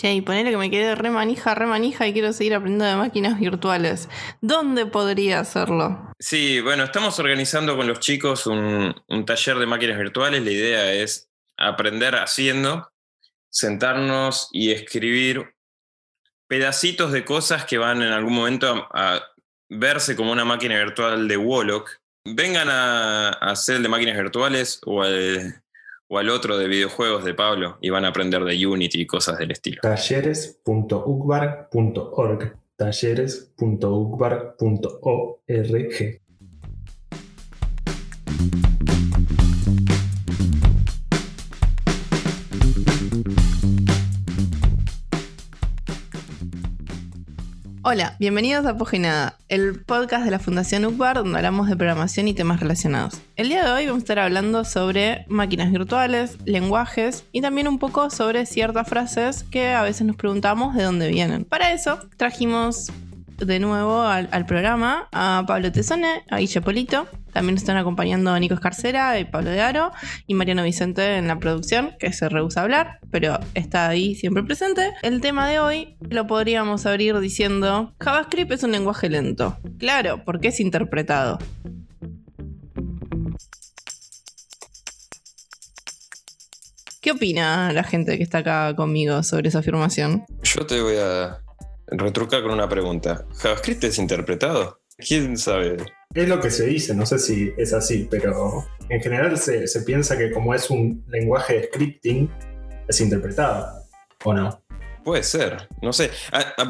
Che, y ponele que me quedé re manija, re manija y quiero seguir aprendiendo de máquinas virtuales. ¿Dónde podría hacerlo? Sí, bueno, estamos organizando con los chicos un, taller de máquinas virtuales. La idea es aprender haciendo, sentarnos y escribir pedacitos de cosas que van en algún momento a, a verse como una máquina virtual de Wolock. Vengan a, a hacer el de máquinas virtuales o al, o al otro de videojuegos de Pablo y van a aprender de Unity y cosas del estilo. talleres.ucbar.org talleres.ucbar.org Hola, bienvenidos a Poginada, el podcast de la Fundación UCBAR donde hablamos de programación y temas relacionados. El día de hoy vamos a estar hablando sobre máquinas virtuales, lenguajes y también un poco sobre ciertas frases que a veces nos preguntamos de dónde vienen. Para eso trajimos de nuevo al, programa a Pablo Tesone, a Guille Polito. También están acompañando Nico Escarcera y Pablo de Aro y Mariano Vicente en la producción, que se rehúsa a hablar, pero está ahí siempre presente. El tema de hoy lo podríamos abrir diciendo: JavaScript es un lenguaje lento. Claro, porque es interpretado. ¿Qué opina la gente que está acá conmigo sobre esa afirmación? Yo te voy a retrucar con una pregunta. ¿JavaScript es interpretado? ¿Quién sabe? Es lo que se dice, no sé si es así, pero en general se, se piensa que como es un lenguaje de scripting, es interpretado, ¿o no? Puede ser, no sé.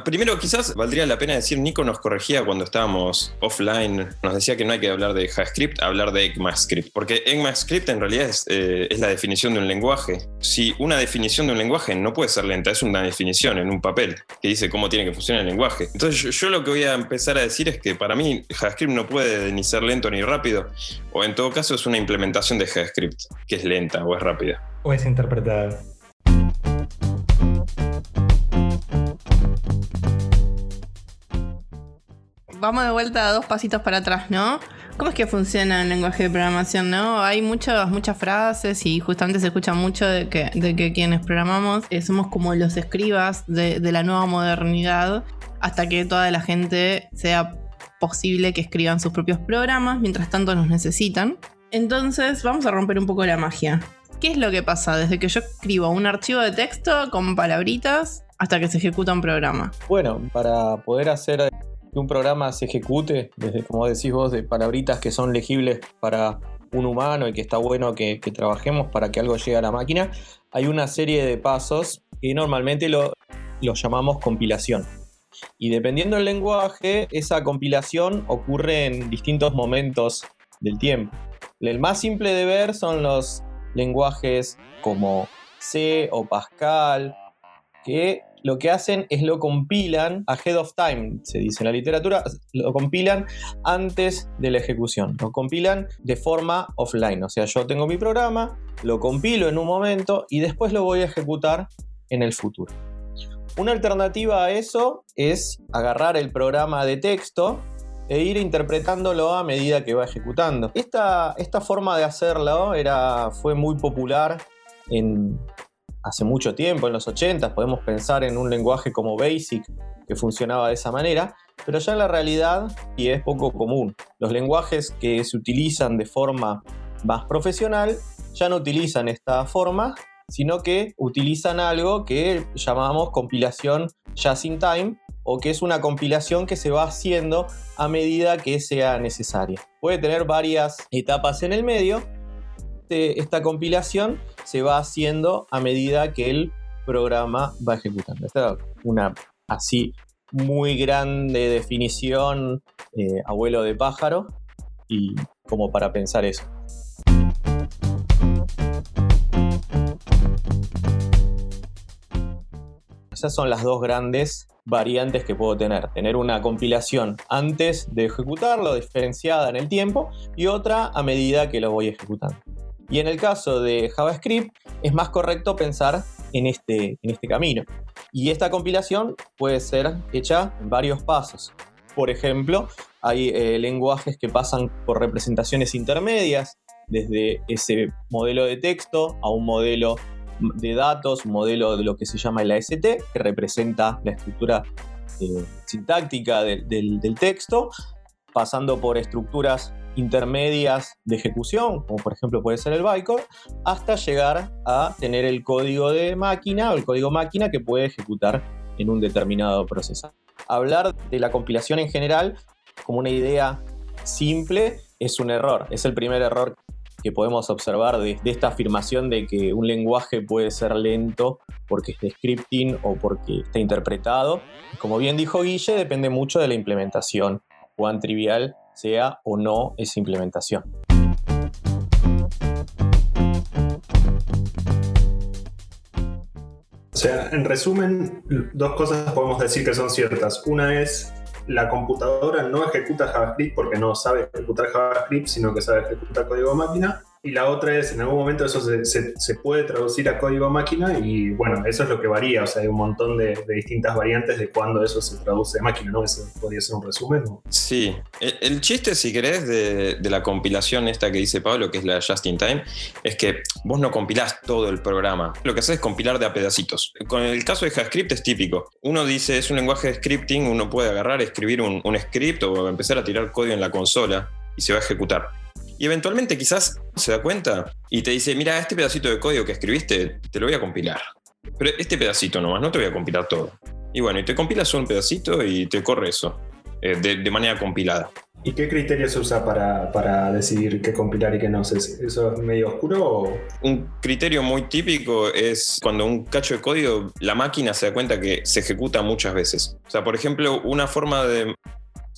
Primero, quizás valdría la pena decir, Nico nos corregía cuando estábamos offline, nos decía que no hay que hablar de JavaScript, hablar de ECMAScript, porque ECMAScript en realidad es, eh, es la definición de un lenguaje. Si una definición de un lenguaje no puede ser lenta, es una definición en un papel que dice cómo tiene que funcionar el lenguaje. Entonces yo, yo lo que voy a empezar a decir es que para mí JavaScript no puede ni ser lento ni rápido, o en todo caso es una implementación de JavaScript que es lenta o es rápida. O es interpretada. Vamos de vuelta a dos pasitos para atrás, ¿no? ¿Cómo es que funciona el lenguaje de programación, no? Hay muchas, muchas frases y justamente se escucha mucho de que, de que quienes programamos eh, somos como los escribas de, de la nueva modernidad hasta que toda la gente sea posible que escriban sus propios programas, mientras tanto nos necesitan. Entonces vamos a romper un poco la magia. ¿Qué es lo que pasa desde que yo escribo un archivo de texto con palabritas hasta que se ejecuta un programa? Bueno, para poder hacer que un programa se ejecute, desde como decís vos, de palabritas que son legibles para un humano y que está bueno que, trabajemos para que algo llegue a la máquina, hay una serie de pasos que normalmente lo, lo llamamos compilación. Y dependiendo del lenguaje, esa compilación ocurre en distintos momentos del tiempo. El más simple de ver son los lenguajes como C o Pascal, que lo que hacen es lo compilan ahead of time, se dice en la literatura, lo compilan antes de la ejecución, lo compilan de forma offline, o sea, yo tengo mi programa, lo compilo en un momento y después lo voy a ejecutar en el futuro. Una alternativa a eso es agarrar el programa de texto e ir interpretándolo a medida que va ejecutando. Esta, esta forma de hacerlo era, fue muy popular en, hace mucho tiempo, en los 80, podemos pensar en un lenguaje como BASIC que funcionaba de esa manera, pero ya en la realidad y es poco común. Los lenguajes que se utilizan de forma más profesional ya no utilizan esta forma, sino que utilizan algo que llamamos compilación just in time o que es una compilación que se va haciendo a medida que sea necesaria. Puede tener varias etapas en el medio. Esta compilación se va haciendo a medida que el programa va ejecutando. Esta es una así muy grande definición, eh, abuelo de pájaro, y como para pensar eso. Esas son las dos grandes variantes que puedo tener. Tener una compilación antes de ejecutarlo, diferenciada en el tiempo, y otra a medida que lo voy ejecutando. Y en el caso de JavaScript es más correcto pensar en este, en este camino. Y esta compilación puede ser hecha en varios pasos. Por ejemplo, hay eh, lenguajes que pasan por representaciones intermedias, desde ese modelo de texto a un modelo de datos, un modelo de lo que se llama el AST, que representa la estructura eh, sintáctica del, del texto, pasando por estructuras intermedias de ejecución, como por ejemplo puede ser el bytecode, hasta llegar a tener el código de máquina o el código máquina que puede ejecutar en un determinado proceso. Hablar de la compilación en general como una idea simple es un error, es el primer error que podemos observar de, esta afirmación de que un lenguaje puede ser lento porque es de scripting o porque está interpretado. Como bien dijo Guille, depende mucho de la implementación, cuán trivial sea o no esa implementación. O sea, en resumen, dos cosas podemos decir que son ciertas. Una es la computadora no ejecuta JavaScript porque no sabe ejecutar JavaScript, sino que sabe ejecutar código máquina. Y la otra es, en algún momento eso se, puede traducir a código máquina y bueno, eso es lo que varía. O sea, hay un montón de, distintas variantes de cuándo eso se traduce a máquina, ¿no? Eso podría ser un resumen. Sí, el, chiste, si querés, de, la compilación esta que dice Pablo, que es la Just in Time, es que vos no compilás todo el programa. Lo que haces es compilar de a pedacitos. Con el caso de JavaScript es típico. Uno dice, es un lenguaje de scripting, uno puede agarrar, escribir un, un script o empezar a tirar código en la consola y se va a ejecutar. Y eventualmente quizás se da cuenta y te dice, mira, este pedacito de código que escribiste, te lo voy a compilar. Pero este pedacito nomás, no te voy a compilar todo. Y bueno, y te compilas un pedacito y te corre eso, eh, de, manera compilada. ¿Y qué criterio se usa para, decidir qué compilar y qué no? ¿Eso es medio oscuro? Un criterio muy típico es cuando un cacho de código, la máquina se da cuenta que se ejecuta muchas veces. O sea, por ejemplo, una forma de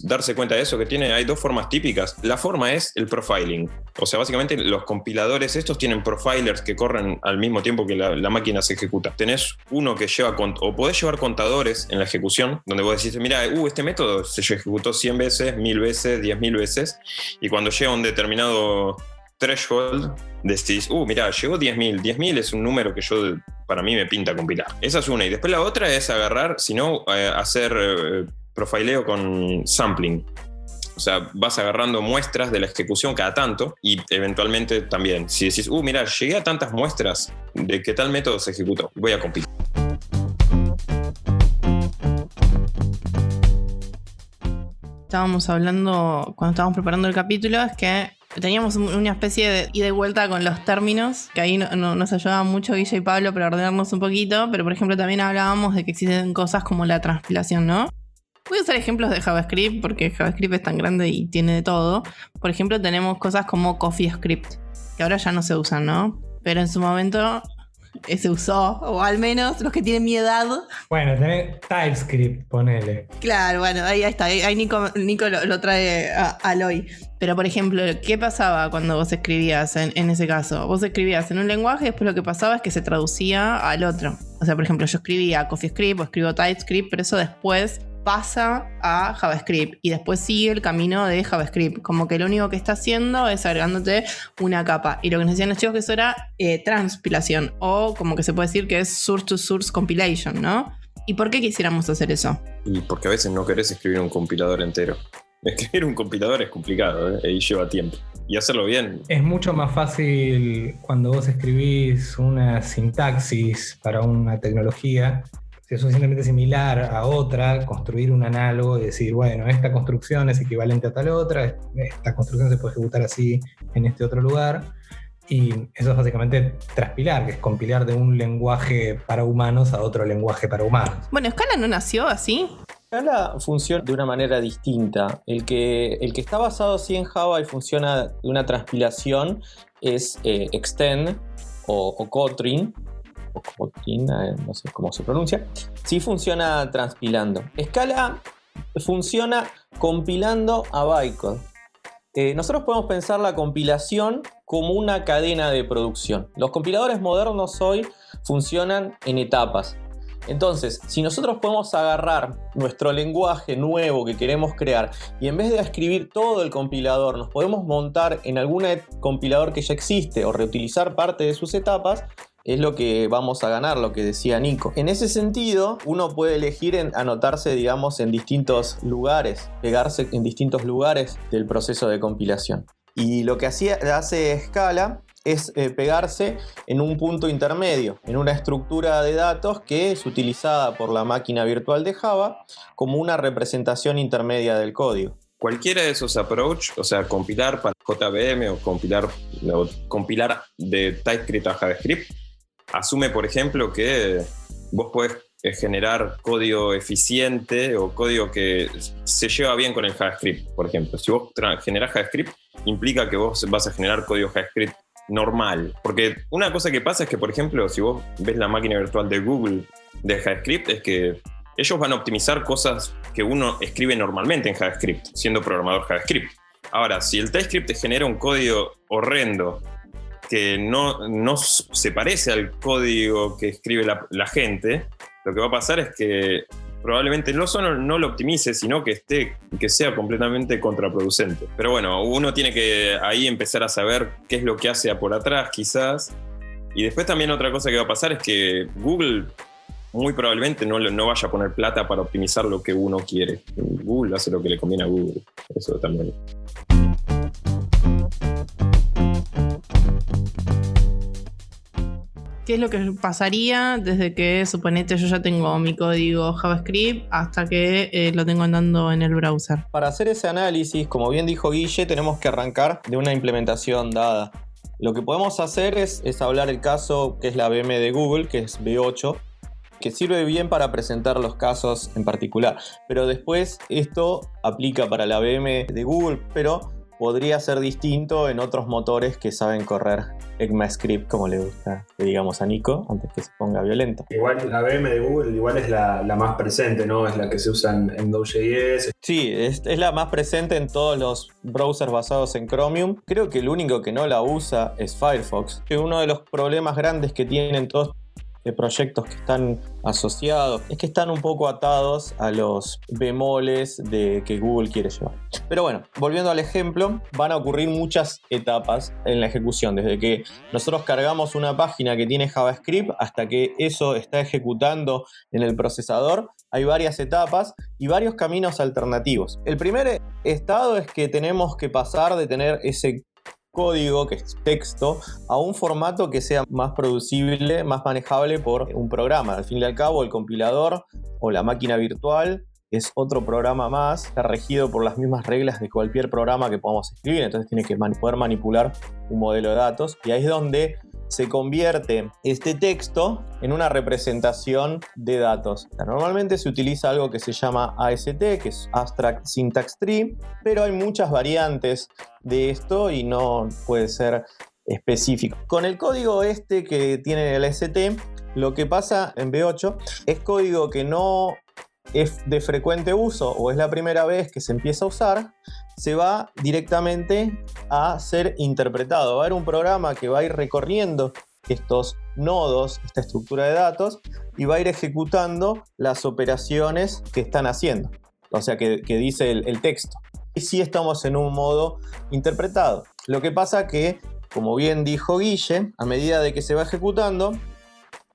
darse cuenta de eso, que tiene, hay dos formas típicas. La forma es el profiling. O sea, básicamente los compiladores estos tienen profilers que corren al mismo tiempo que la, máquina se ejecuta. Tenés uno que lleva, o podés llevar contadores en la ejecución, donde vos decís, mira, uh, este método se ejecutó 100 veces, 1000 veces, 10.000 veces, y cuando llega un determinado threshold, decís, uh, mira, llegó 10.000. 10.000 es un número que yo, para mí, me pinta compilar. Esa es una. Y después la otra es agarrar, si no, eh, hacer... Eh, profileo con sampling. O sea, vas agarrando muestras de la ejecución cada tanto y eventualmente también, si decís, uh, mira, llegué a tantas muestras de qué tal método se ejecutó, voy a compilar. Estábamos hablando, cuando estábamos preparando el capítulo, es que teníamos una especie de ida y vuelta con los términos, que ahí nos ayudaban mucho Guilla y Pablo para ordenarnos un poquito, pero por ejemplo también hablábamos de que existen cosas como la transpilación, ¿no? Voy a usar ejemplos de JavaScript porque JavaScript es tan grande y tiene de todo. Por ejemplo, tenemos cosas como CoffeeScript, que ahora ya no se usan, ¿no? Pero en su momento eh, se usó, o al menos los que tienen mi edad. Bueno, tenés TypeScript, ponele. Claro, bueno, ahí, está. Ahí Nico, lo, trae a Aloy. Pero, por ejemplo, ¿qué pasaba cuando vos escribías en, en, ese caso? Vos escribías en un lenguaje y después lo que pasaba es que se traducía al otro. O sea, por ejemplo, yo escribía CoffeeScript o escribo TypeScript, pero eso después pasa a JavaScript y después sigue el camino de JavaScript. Como que lo único que está haciendo es agregándote una capa. Y lo que nos decían los chicos que eso era eh, transpilación o como que se puede decir que es source to source compilation, ¿no? ¿Y por qué quisiéramos hacer eso? Y porque a veces no querés escribir un compilador entero. Escribir un compilador es complicado ¿eh? y lleva tiempo. Y hacerlo bien. Es mucho más fácil cuando vos escribís una sintaxis para una tecnología es suficientemente similar a otra, construir un análogo y decir, bueno, esta construcción es equivalente a tal otra, esta construcción se puede ejecutar así en este otro lugar. Y eso es básicamente transpilar, que es compilar de un lenguaje para humanos a otro lenguaje para humanos. Bueno, Scala no nació así. Scala funciona de una manera distinta. El que, el que está basado así en Java y funciona de una transpilación es eh, Extend o, o Kotlin, o eh, no sé cómo se pronuncia, sí funciona transpilando. Scala funciona compilando a bytecode. Eh, nosotros podemos pensar la compilación como una cadena de producción. Los compiladores modernos hoy funcionan en etapas. Entonces, si nosotros podemos agarrar nuestro lenguaje nuevo que queremos crear y en vez de escribir todo el compilador, nos podemos montar en algún compilador que ya existe o reutilizar parte de sus etapas, es lo que vamos a ganar, lo que decía Nico. En ese sentido, uno puede elegir anotarse, digamos, en distintos lugares, pegarse en distintos lugares del proceso de compilación. Y lo que hace Scala es eh, pegarse en un punto intermedio, en una estructura de datos que es utilizada por la máquina virtual de Java como una representación intermedia del código. Cualquiera de esos approach, o sea, compilar para JVM o compilar, o compilar de TypeScript a JavaScript, asume, por ejemplo, que vos podés eh, generar código eficiente o código que se lleva bien con el JavaScript, por ejemplo. Si vos generás JavaScript, implica que vos vas a generar código JavaScript normal. Porque una cosa que pasa es que, por ejemplo, si vos ves la máquina virtual de Google de JavaScript, es que ellos van a optimizar cosas que uno escribe normalmente en JavaScript, siendo programador JavaScript. Ahora, si el TypeScript te genera un código horrendo que no, no se parece al código que escribe la, gente, lo que va a pasar es que probablemente no solo no lo optimice, sino que esté, que sea completamente contraproducente. Pero bueno, uno tiene que ahí empezar a saber qué es lo que hace por atrás, quizás. Y después también otra cosa que va a pasar es que Google muy probablemente no, no vaya a poner plata para optimizar lo que uno quiere. Google hace lo que le conviene a Google. Eso también. ¿Qué es lo que pasaría desde que, suponete, yo ya tengo mi código JavaScript hasta que eh, lo tengo andando en el browser? Para hacer ese análisis, como bien dijo Guille, tenemos que arrancar de una implementación dada. Lo que podemos hacer es, es hablar el caso que es la VM de Google, que es B8, que sirve bien para presentar los casos en particular. Pero después esto aplica para la VM de Google, pero podría ser distinto en otros motores que saben correr ECMAScript como le gusta que digamos a Nico antes que se ponga violento. Igual la VM de Google igual es la, más presente, ¿no? Es la que se usa en, Node.js. Sí, es, es, la más presente en todos los browsers basados en Chromium. Creo que el único que no la usa es Firefox. Uno de los problemas grandes que tienen todos de proyectos que están asociados, es que están un poco atados a los bemoles de que Google quiere llevar. Pero bueno, volviendo al ejemplo, van a ocurrir muchas etapas en la ejecución, desde que nosotros cargamos una página que tiene JavaScript hasta que eso está ejecutando en el procesador, hay varias etapas y varios caminos alternativos. El primer estado es que tenemos que pasar de tener ese código, que es texto, a un formato que sea más producible, más manejable por un programa. Al fin y al cabo, el compilador o la máquina virtual es otro programa más, está regido por las mismas reglas de cualquier programa que podamos escribir, entonces tiene que poder manipular un modelo de datos. Y ahí es donde se convierte este texto en una representación de datos. Normalmente se utiliza algo que se llama AST, que es Abstract Syntax Tree, pero hay muchas variantes de esto y no puede ser específico. Con el código este que tiene el AST, lo que pasa en B8 es código que no es de frecuente uso o es la primera vez que se empieza a usar, se va directamente a ser interpretado. Va a haber un programa que va a ir recorriendo estos nodos, esta estructura de datos, y va a ir ejecutando las operaciones que están haciendo, o sea, que, dice el, texto. Y sí estamos en un modo interpretado. Lo que pasa que, como bien dijo Guille, a medida de que se va ejecutando,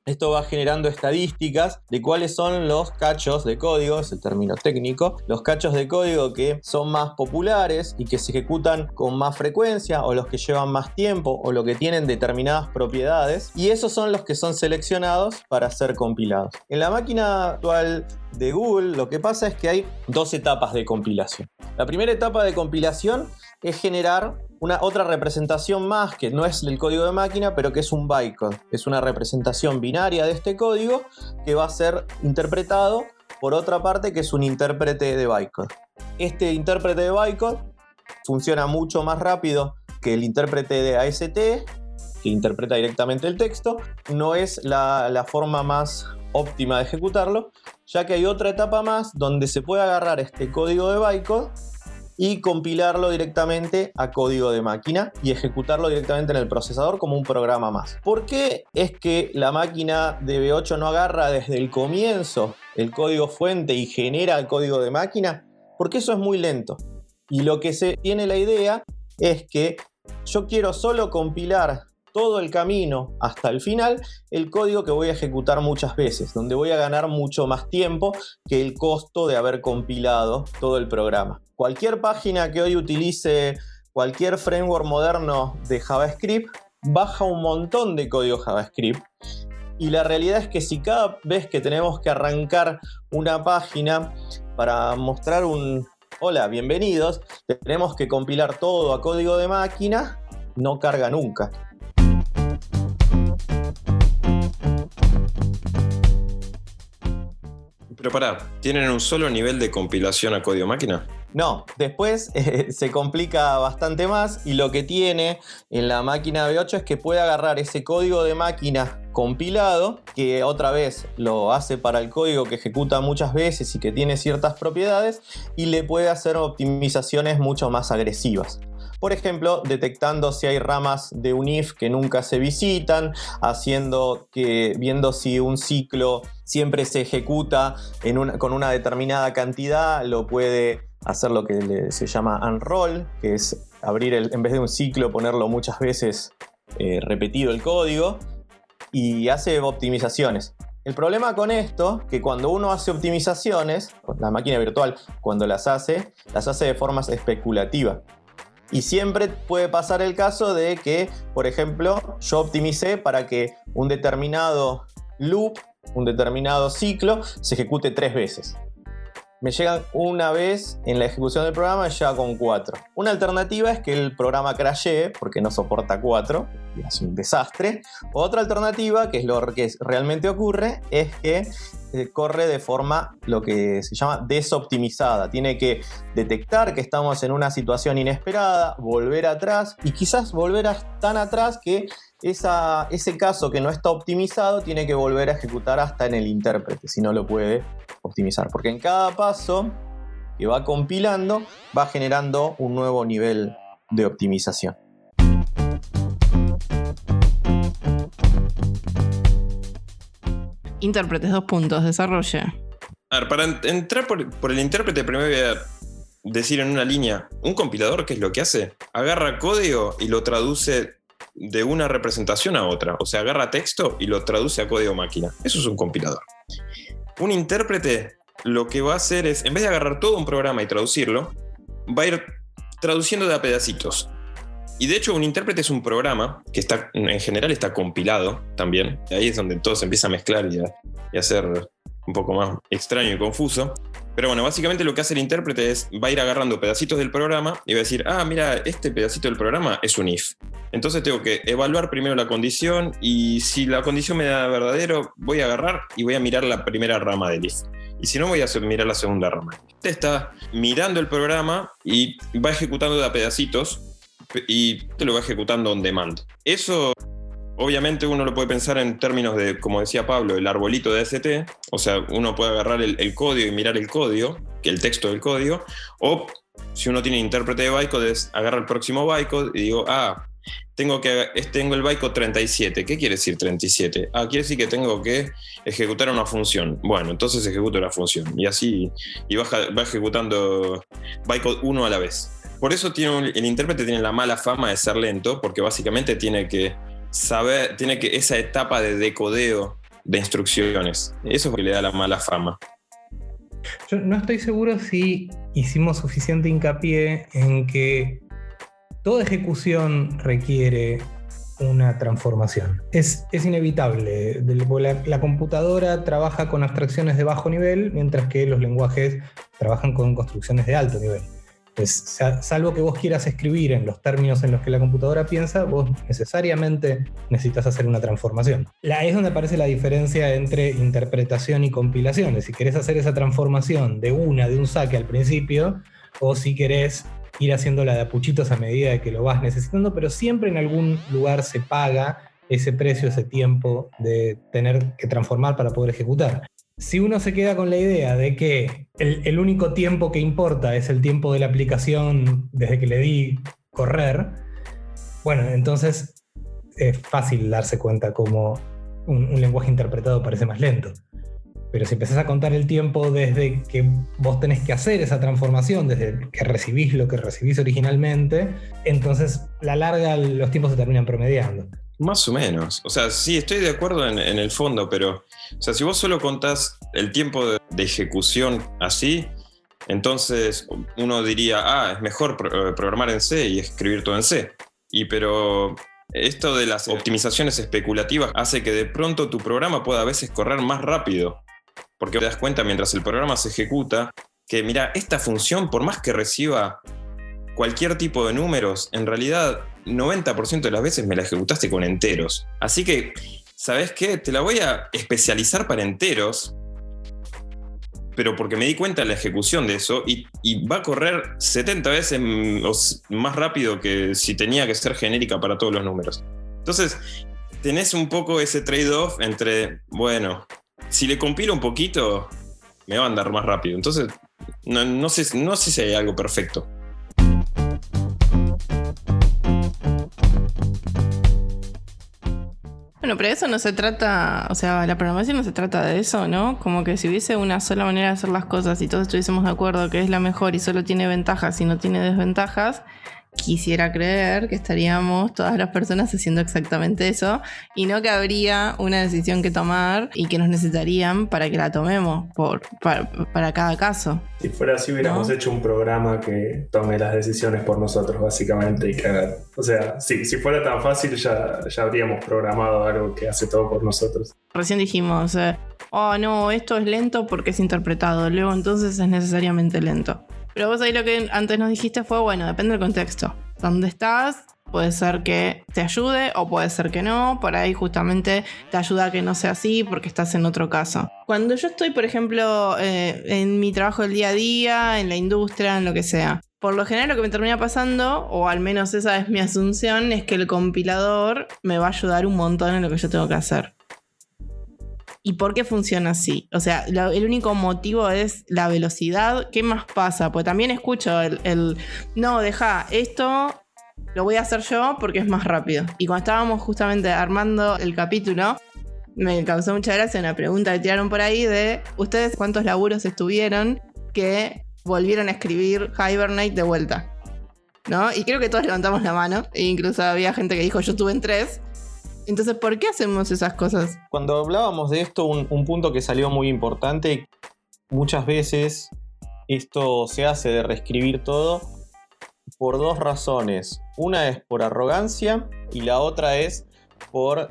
esto va generando estadísticas de cuáles son los cachos de código, es el término técnico, los cachos de código que son más populares y que se ejecutan con más frecuencia o los que llevan más tiempo o los que tienen determinadas propiedades y esos son los que son seleccionados para ser compilados. En la máquina actual de Google lo que pasa es que hay dos etapas de compilación. La primera etapa de compilación es generar una otra representación más que no es el código de máquina, pero que es un bytecode. Es una representación binaria de este código que va a ser interpretado por otra parte que es un intérprete de bytecode. Este intérprete de bytecode funciona mucho más rápido que el intérprete de AST, que interpreta directamente el texto. No es la, la forma más óptima de ejecutarlo, ya que hay otra etapa más donde se puede agarrar este código de bytecode y compilarlo directamente a código de máquina y ejecutarlo directamente en el procesador como un programa más. ¿Por qué es que la máquina de B8 no agarra desde el comienzo el código fuente y genera el código de máquina? Porque eso es muy lento. Y lo que se tiene la idea es que yo quiero solo compilar todo el camino hasta el final el código que voy a ejecutar muchas veces, donde voy a ganar mucho más tiempo que el costo de haber compilado todo el programa. Cualquier página que hoy utilice cualquier framework moderno de JavaScript baja un montón de código JavaScript. Y la realidad es que si cada vez que tenemos que arrancar una página para mostrar un hola, bienvenidos, tenemos que compilar todo a código de máquina, no carga nunca. Pero pará, ¿tienen un solo nivel de compilación a código máquina? No, después eh, se complica bastante más y lo que tiene en la máquina V8 es que puede agarrar ese código de máquina compilado, que otra vez lo hace para el código que ejecuta muchas veces y que tiene ciertas propiedades, y le puede hacer optimizaciones mucho más agresivas. Por ejemplo, detectando si hay ramas de un if que nunca se visitan, haciendo que, viendo si un ciclo siempre se ejecuta con una determinada cantidad, lo puede hacer lo que se llama unroll, que es abrir el, en vez de un ciclo, ponerlo muchas veces eh, repetido el código, y hace optimizaciones. El problema con esto, que cuando uno hace optimizaciones, la máquina virtual cuando las hace, las hace de formas especulativas. Y siempre puede pasar el caso de que, por ejemplo, yo optimicé para que un determinado loop, un determinado ciclo, se ejecute tres veces. Me llegan una vez en la ejecución del programa, llega con cuatro. Una alternativa es que el programa crashee porque no soporta cuatro, y es un desastre. Otra alternativa, que es lo que realmente ocurre, es que eh, corre de forma lo que se llama desoptimizada. Tiene que detectar que estamos en una situación inesperada, volver atrás y quizás volver tan atrás que ese caso que no está optimizado tiene que volver a ejecutar hasta en el intérprete, si no lo puede optimizar. Porque en cada paso que va compilando va generando un nuevo nivel de optimización. Intérpretes, dos puntos, desarrolle. A ver, para entrar por, el intérprete, primero voy a decir en una línea, un compilador, ¿qué es lo que hace? Agarra código y lo traduce de una representación a otra. O sea, agarra texto y lo traduce a código máquina. Eso es un compilador. Un intérprete lo que va a hacer es, en vez de agarrar todo un programa y traducirlo, va a ir traduciendo de a pedacitos. Y de hecho, un intérprete es un programa que está, en general está compilado también. Ahí es donde todo se empieza a mezclar y a, y a ser un poco más extraño y confuso. Pero bueno, básicamente lo que hace el intérprete es, va a ir agarrando pedacitos del programa y va a decir, ah, mira, este pedacito del programa es un if. Entonces tengo que evaluar primero la condición y si la condición me da verdadero, voy a agarrar y voy a mirar la primera rama del if. Y si no, voy a mirar la segunda rama. Este está mirando el programa y va ejecutando de a pedacitos y te lo va ejecutando on demand. Eso obviamente uno lo puede pensar en términos de, como decía Pablo, el arbolito de ST, o sea, uno puede agarrar el, código y mirar el código, el texto del código, o si uno tiene intérprete de bytecode, es agarrar el próximo bytecode y digo, ah, tengo, que, tengo el bytecode 37. ¿Qué quiere decir 37? Ah, quiere decir que tengo que ejecutar una función. Bueno, entonces ejecuto la función. Y así y va, va ejecutando bytecode 1 a la vez. Por eso tiene el intérprete tiene la mala fama de ser lento, porque básicamente tiene que saber, tiene que esa etapa de decodeo de instrucciones. Eso es lo que le da la mala fama. Yo no estoy seguro si hicimos suficiente hincapié en que toda ejecución requiere una transformación. Es, es inevitable. La, computadora trabaja con abstracciones de bajo nivel, mientras que los lenguajes trabajan con construcciones de alto nivel. Pues, salvo que vos quieras escribir en los términos en los que la computadora piensa, vos necesariamente necesitas hacer una transformación. La, es donde aparece la diferencia entre interpretación y compilación. Si querés hacer esa transformación de una, de un saque al principio, o si querés ir haciéndola de apuchitos a medida de que lo vas necesitando, pero siempre en algún lugar se paga ese precio, ese tiempo de tener que transformar para poder ejecutar si uno se queda con la idea de que el, único tiempo que importa es el tiempo de la aplicación desde que le di correr, bueno, entonces es fácil darse cuenta cómo un, lenguaje interpretado parece más lento. Pero si empezás a contar el tiempo desde que vos tenés que hacer esa transformación, desde que recibís lo que recibís originalmente, entonces la larga los tiempos se terminan promediando. Más o menos. O sea, sí, estoy de acuerdo en, el fondo, pero, o sea, si vos solo contás el tiempo de, ejecución así, entonces uno diría, ah, es mejor eh, programar en C y escribir todo en C. Y pero Esto de las optimizaciones especulativas hace que de pronto tu programa pueda a veces correr más rápido. Porque te das cuenta mientras el programa se ejecuta que, mira, esta función, por más que reciba cualquier tipo de números, en realidad 90% de las veces me la ejecutaste con enteros. Así que, ¿sabes qué? Te la voy a especializar para enteros, pero porque me di cuenta de la ejecución de eso y, va a correr 70 veces más rápido que si tenía que ser genérica para todos los números. Entonces, tenés un poco ese trade-off entre, bueno, si le compilo un poquito, me va a andar más rápido. Entonces, no, sé, no sé si hay algo perfecto. Bueno, pero eso no se trata, o sea, la programación no se trata de eso, ¿no? Como que si hubiese una sola manera de hacer las cosas y todos estuviésemos de acuerdo que es la mejor y solo tiene ventajas y no tiene desventajas, quisiera creer que estaríamos todas las personas haciendo exactamente eso y no que habría una decisión que tomar y que nos necesitarían para que la tomemos por, para, cada caso. Si fuera así, hubiéramos hecho un programa que tome las decisiones por nosotros, básicamente, y que O sea, sí, si fuera tan fácil, ya, ya habríamos programado algo que hace todo por nosotros. Recién dijimos, eh, oh no, esto es lento porque es interpretado, luego entonces es necesariamente lento. Pero vos ahí lo que antes nos dijiste fue, bueno, depende del contexto. ¿Dónde estás? Puede ser que te ayude o puede ser que no. Por ahí justamente te ayuda a que no sea así porque estás en otro caso. Cuando yo estoy, por ejemplo, eh, en mi trabajo del día a día, en la industria, en lo que sea, por lo general lo que me termina pasando, o al menos esa es mi asunción, es que el compilador me va a ayudar un montón en lo que yo tengo que hacer. ¿Y por qué funciona así? O sea, el único motivo es la velocidad. ¿Qué más pasa? Pues también escucho el, no, deja, esto lo voy a hacer yo porque es más rápido. Y cuando estábamos justamente armando el capítulo, me causó mucha gracia una pregunta que tiraron por ahí de ustedes cuántos laburos estuvieron que volvieron a escribir Hibernate de vuelta. ¿No? Y creo que todos levantamos la mano. E incluso había gente que dijo yo estuve en tres. Entonces, ¿por qué hacemos esas cosas? Cuando hablábamos de esto, un, punto que salió muy importante, muchas veces esto se hace de reescribir todo por dos razones. Una es por arrogancia y la otra es por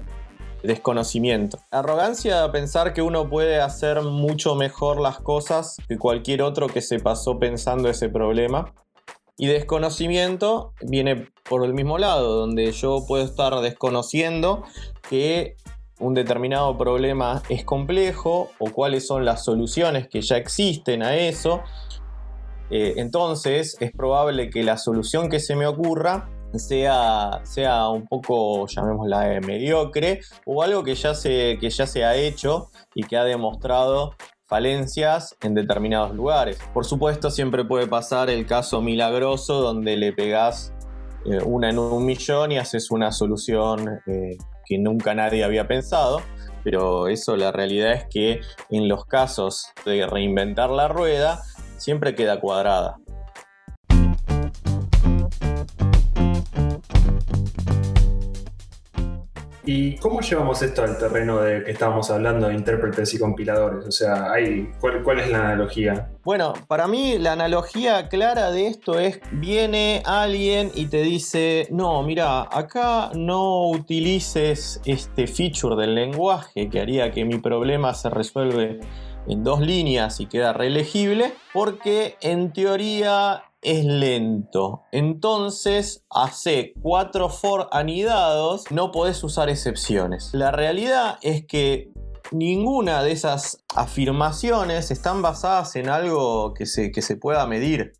desconocimiento. Arrogancia pensar que uno puede hacer mucho mejor las cosas que cualquier otro que se pasó pensando ese problema. Y desconocimiento viene por el mismo lado, donde yo puedo estar desconociendo que un determinado problema es complejo o cuáles son las soluciones que ya existen a eso. Eh, entonces es probable que la solución que se me ocurra sea, sea un poco, llamémosla, mediocre o algo que ya, se, que ya se ha hecho y que ha demostrado falencias en determinados lugares. Por supuesto, siempre puede pasar el caso milagroso donde le pegás eh, una en un millón y haces una solución eh, que nunca nadie había pensado. Pero eso la realidad es que en los casos de reinventar la rueda siempre queda cuadrada. ¿Y cómo llevamos esto al terreno de que estábamos hablando de intérpretes y compiladores? O sea, ¿cuál, es la analogía? Bueno, para mí la analogía clara de esto es, viene alguien y te dice, no, mira, acá no utilices este feature del lenguaje que haría que mi problema se resuelve en dos líneas y queda reelegible, porque en teoría es lento. Entonces, hace cuatro for anidados, no podés usar excepciones. La realidad es que ninguna de esas afirmaciones están basadas en algo que se, que se pueda medir.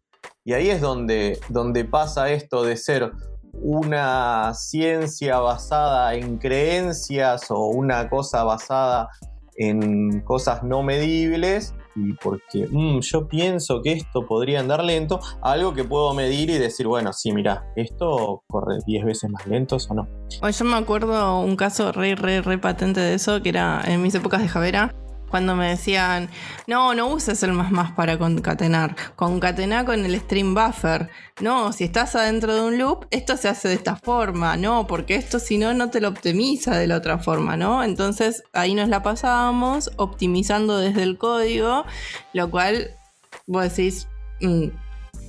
Y ahí es donde, donde pasa esto de ser una ciencia basada en creencias o una cosa basada en cosas no medibles y porque mm, yo pienso que esto podría andar lento, algo que puedo medir y decir, bueno, sí, mira, esto corre 10 veces más lento o no. yo me acuerdo un caso re, re, re patente de eso, que era en mis épocas de Javera cuando me decían, no, no uses el más más para concatenar, concatena con el stream buffer. No, si estás adentro de un loop, esto se hace de esta forma, no, porque esto si no, no te lo optimiza de la otra forma, ¿no? Entonces ahí nos la pasábamos optimizando desde el código, lo cual vos decís, mm,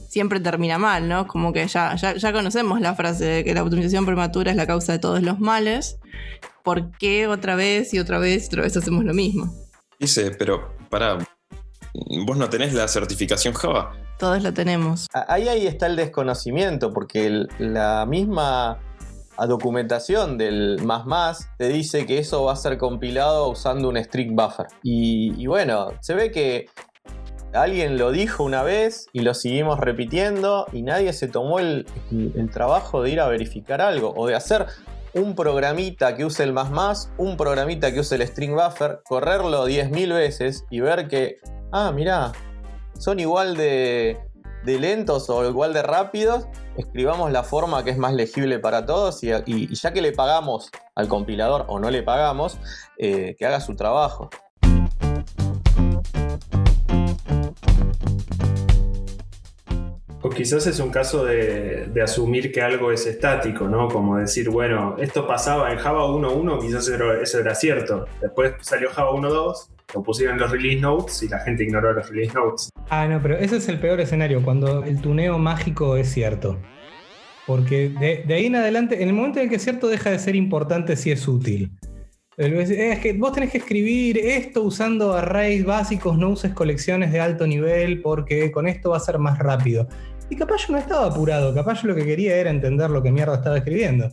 siempre termina mal, ¿no? Como que ya, ya, ya conocemos la frase de que la optimización prematura es la causa de todos los males. ¿Por qué otra vez y otra vez y otra vez hacemos lo mismo? Dice, pero para, vos no tenés la certificación Java. Todos lo tenemos. Ahí, ahí está el desconocimiento, porque el- la misma documentación del más más te dice que eso va a ser compilado usando un strict buffer. Y, y bueno, se ve que alguien lo dijo una vez y lo seguimos repitiendo y nadie se tomó el, el trabajo de ir a verificar algo o de hacer un programita que use el más más, un programita que use el string buffer, correrlo 10.000 veces y ver que, ah, mirá, son igual de, lentos o igual de rápidos, escribamos la forma que es más legible para todos y ya que le pagamos al compilador o no le pagamos, eh, que haga su trabajo. Quizás es un caso de, asumir que algo es estático, ¿no? Como decir, bueno, esto pasaba en Java 1.1, quizás eso era cierto. Después salió Java 1.2, lo pusieron los release notes y la gente ignoró los release notes. Ah, no, pero ese es el peor escenario, cuando el tuneo mágico es cierto. Porque de, ahí en adelante, en el momento en el que es cierto, deja de ser importante si es útil. Es que vos tenés que escribir esto usando arrays básicos, no uses colecciones de alto nivel, porque con esto va a ser más rápido. Y capaz yo no estaba apurado, capaz yo lo que quería era entender lo que mierda estaba escribiendo.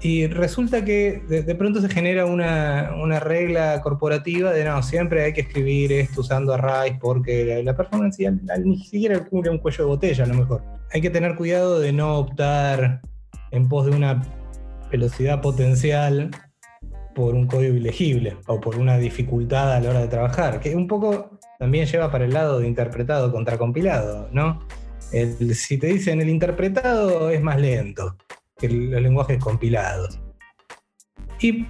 Y resulta que de, pronto se genera una, una regla corporativa de no, siempre hay que escribir esto usando arrays porque la, la performance ya ni siquiera cubre un cuello de botella a lo mejor. Hay que tener cuidado de no optar en pos de una velocidad potencial por un código ilegible o por una dificultad a la hora de trabajar, que un poco también lleva para el lado de interpretado contra compilado, ¿no? Si te dicen el interpretado es más lento que los lenguajes compilados. Y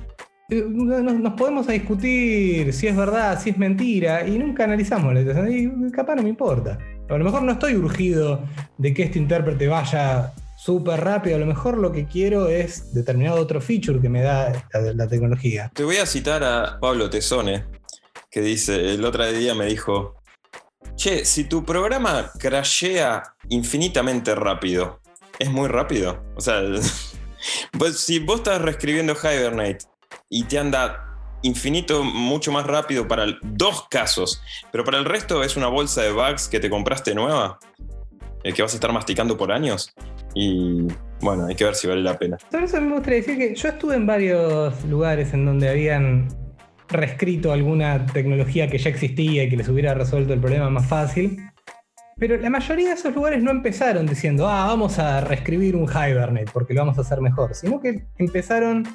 eh, nos, nos podemos a discutir si es verdad, si es mentira, y nunca analizamos la situación. Y capaz no me importa. A lo mejor no estoy urgido de que este intérprete vaya súper rápido. A lo mejor lo que quiero es determinado otro feature que me da la, la tecnología. Te voy a citar a Pablo Tesone, que dice, el otro día me dijo, che, si tu programa crashea infinitamente rápido, ¿es muy rápido? O sea, pues si vos estás reescribiendo Hibernate y te anda infinito mucho más rápido para dos casos, pero para el resto es una bolsa de bugs que te compraste nueva, eh, que vas a estar masticando por años, y bueno, hay que ver si vale la pena. Sobre eso me gustaría decir que yo estuve en varios lugares en donde habían reescrito alguna tecnología que ya existía y que les hubiera resuelto el problema más fácil. Pero la mayoría de esos lugares no empezaron diciendo, ah, vamos a reescribir un Hibernate porque lo vamos a hacer mejor, sino que empezaron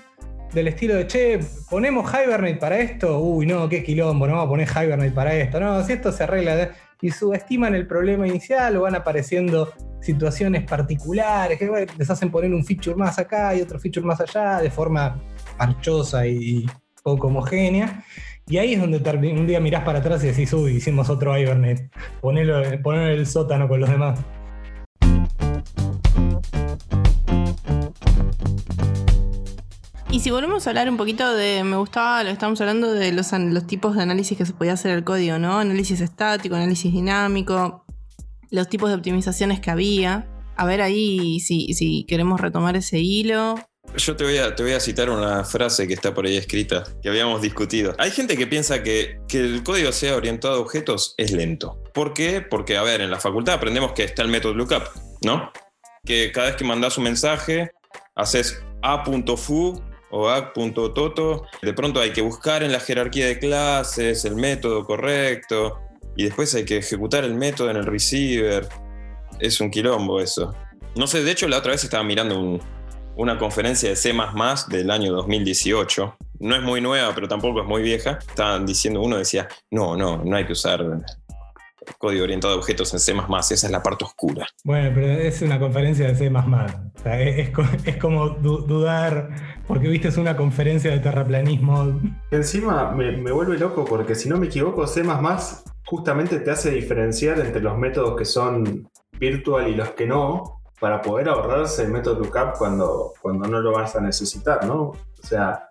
del estilo de, che, ponemos Hibernate para esto, uy, no, qué quilombo, no vamos a poner Hibernate para esto, no, si esto se arregla, y subestiman el problema inicial o van apareciendo situaciones particulares, que les hacen poner un feature más acá y otro feature más allá, de forma parchosa y poco homogénea. Y ahí es donde un día mirás para atrás y decís, uy, hicimos otro Hibernate, ponelo, ponelo en el sótano con los demás. Y si volvemos a hablar un poquito de, me gustaba, lo estamos hablando de los, los tipos de análisis que se podía hacer el código, ¿no? Análisis estático, análisis dinámico, los tipos de optimizaciones que había. A ver ahí si, si queremos retomar ese hilo. Yo te voy, a, citar una frase que está por ahí escrita, que habíamos discutido. Hay gente que piensa que, que el código sea orientado a objetos es lento. ¿Por qué? Porque, a ver, en la facultad aprendemos que está el método lookup, ¿no? Que cada vez que mandas un mensaje, haces a.fu o a.toto. De pronto hay que buscar en la jerarquía de clases el método correcto y después hay que ejecutar el método en el receiver. Es un quilombo eso. No sé, de hecho la otra vez estaba mirando un, una conferencia de C del año 2018. No es muy nueva, pero tampoco es muy vieja. Estaban diciendo, uno decía, no, no, no hay que usar código orientado a objetos en C, esa es la parte oscura. Bueno, pero es una conferencia de C. O sea, es, es co- es como du- dudar, porque viste, es una conferencia de terraplanismo. Encima me, me vuelve loco porque si no me equivoco, C justamente te hace diferenciar entre los métodos que son virtual y los que no, para poder ahorrarse el método lookup cuando, cuando no lo vas a necesitar, ¿no? O sea,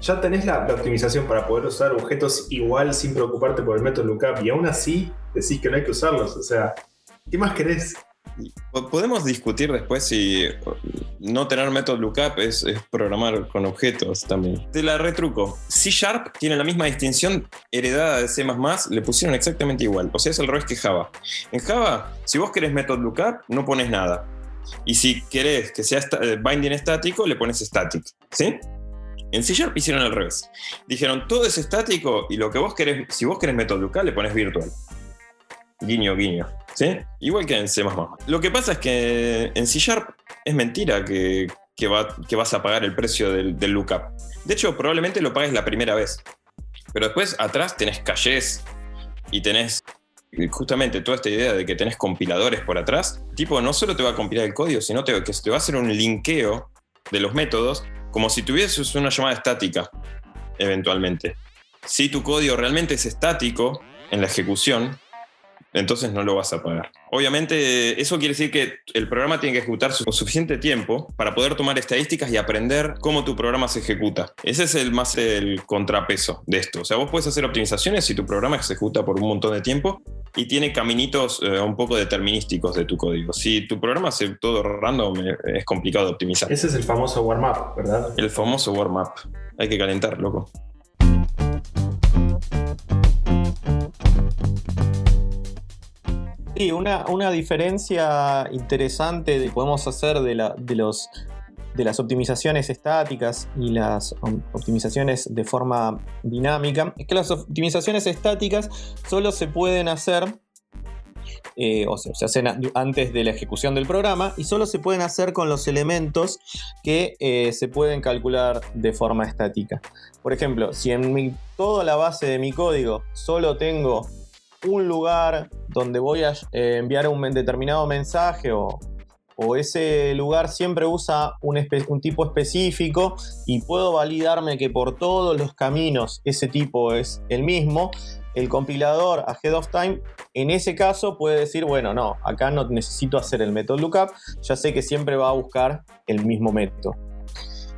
ya tenés la, optimización para poder usar objetos igual sin preocuparte por el método lookup y aún así decís que no hay que usarlos. O sea, ¿qué más querés? Podemos discutir después si no tener método lookup es, es, programar con objetos también. Te la retruco. C Sharp tiene la misma distinción heredada de C, le pusieron exactamente igual. O sea, es el revés que Java. En Java, si vos querés método lookup, no pones nada. Y si querés que sea eh, binding estático, le pones static. ¿Sí? En C Sharp hicieron al revés. Dijeron todo es estático y lo que vos querés, si vos querés método lookup, le pones virtual. Guiño, guiño. ¿Sí? Igual que en C. Lo que pasa es que en C Sharp es mentira que, que, vas a pagar el precio del, lookup. De hecho, probablemente lo pagues la primera vez. Pero después atrás tenés calles y tenés justamente toda esta idea de que tenés compiladores por atrás. Tipo, no solo te va a compilar el código, sino que te va a hacer un linkeo de los métodos como si tuvieses una llamada estática, eventualmente. Si tu código realmente es estático en la ejecución, entonces no lo vas a pagar. Obviamente, eso quiere decir que el programa tiene que ejecutar su suficiente tiempo para poder tomar estadísticas y aprender cómo tu programa se ejecuta. Ese es el más el contrapeso de esto. O sea, vos puedes hacer optimizaciones si tu programa se ejecuta por un montón de tiempo y tiene caminitos eh, un poco determinísticos de tu código. Si tu programa hace todo random, eh, es complicado de optimizar. Ese es el famoso warm-up, ¿verdad? El famoso warm-up. Hay que calentar, loco. Sí, una, una diferencia interesante que podemos hacer de, la, de, los, de las optimizaciones estáticas y las optimizaciones de forma dinámica es que las optimizaciones estáticas solo se pueden hacer eh, o sea, se hacen antes de la ejecución del programa y solo se pueden hacer con los elementos que eh, se pueden calcular de forma estática. Por ejemplo, si en toda la base de mi código solo tengo un lugar donde voy a eh, enviar un determinado mensaje o, ese lugar siempre usa un, un, tipo específico y puedo validarme que por todos los caminos ese tipo es el mismo, el compilador ahead of time en ese caso puede decir, bueno, no, acá no necesito hacer el método lookup, ya sé que siempre va a buscar el mismo método.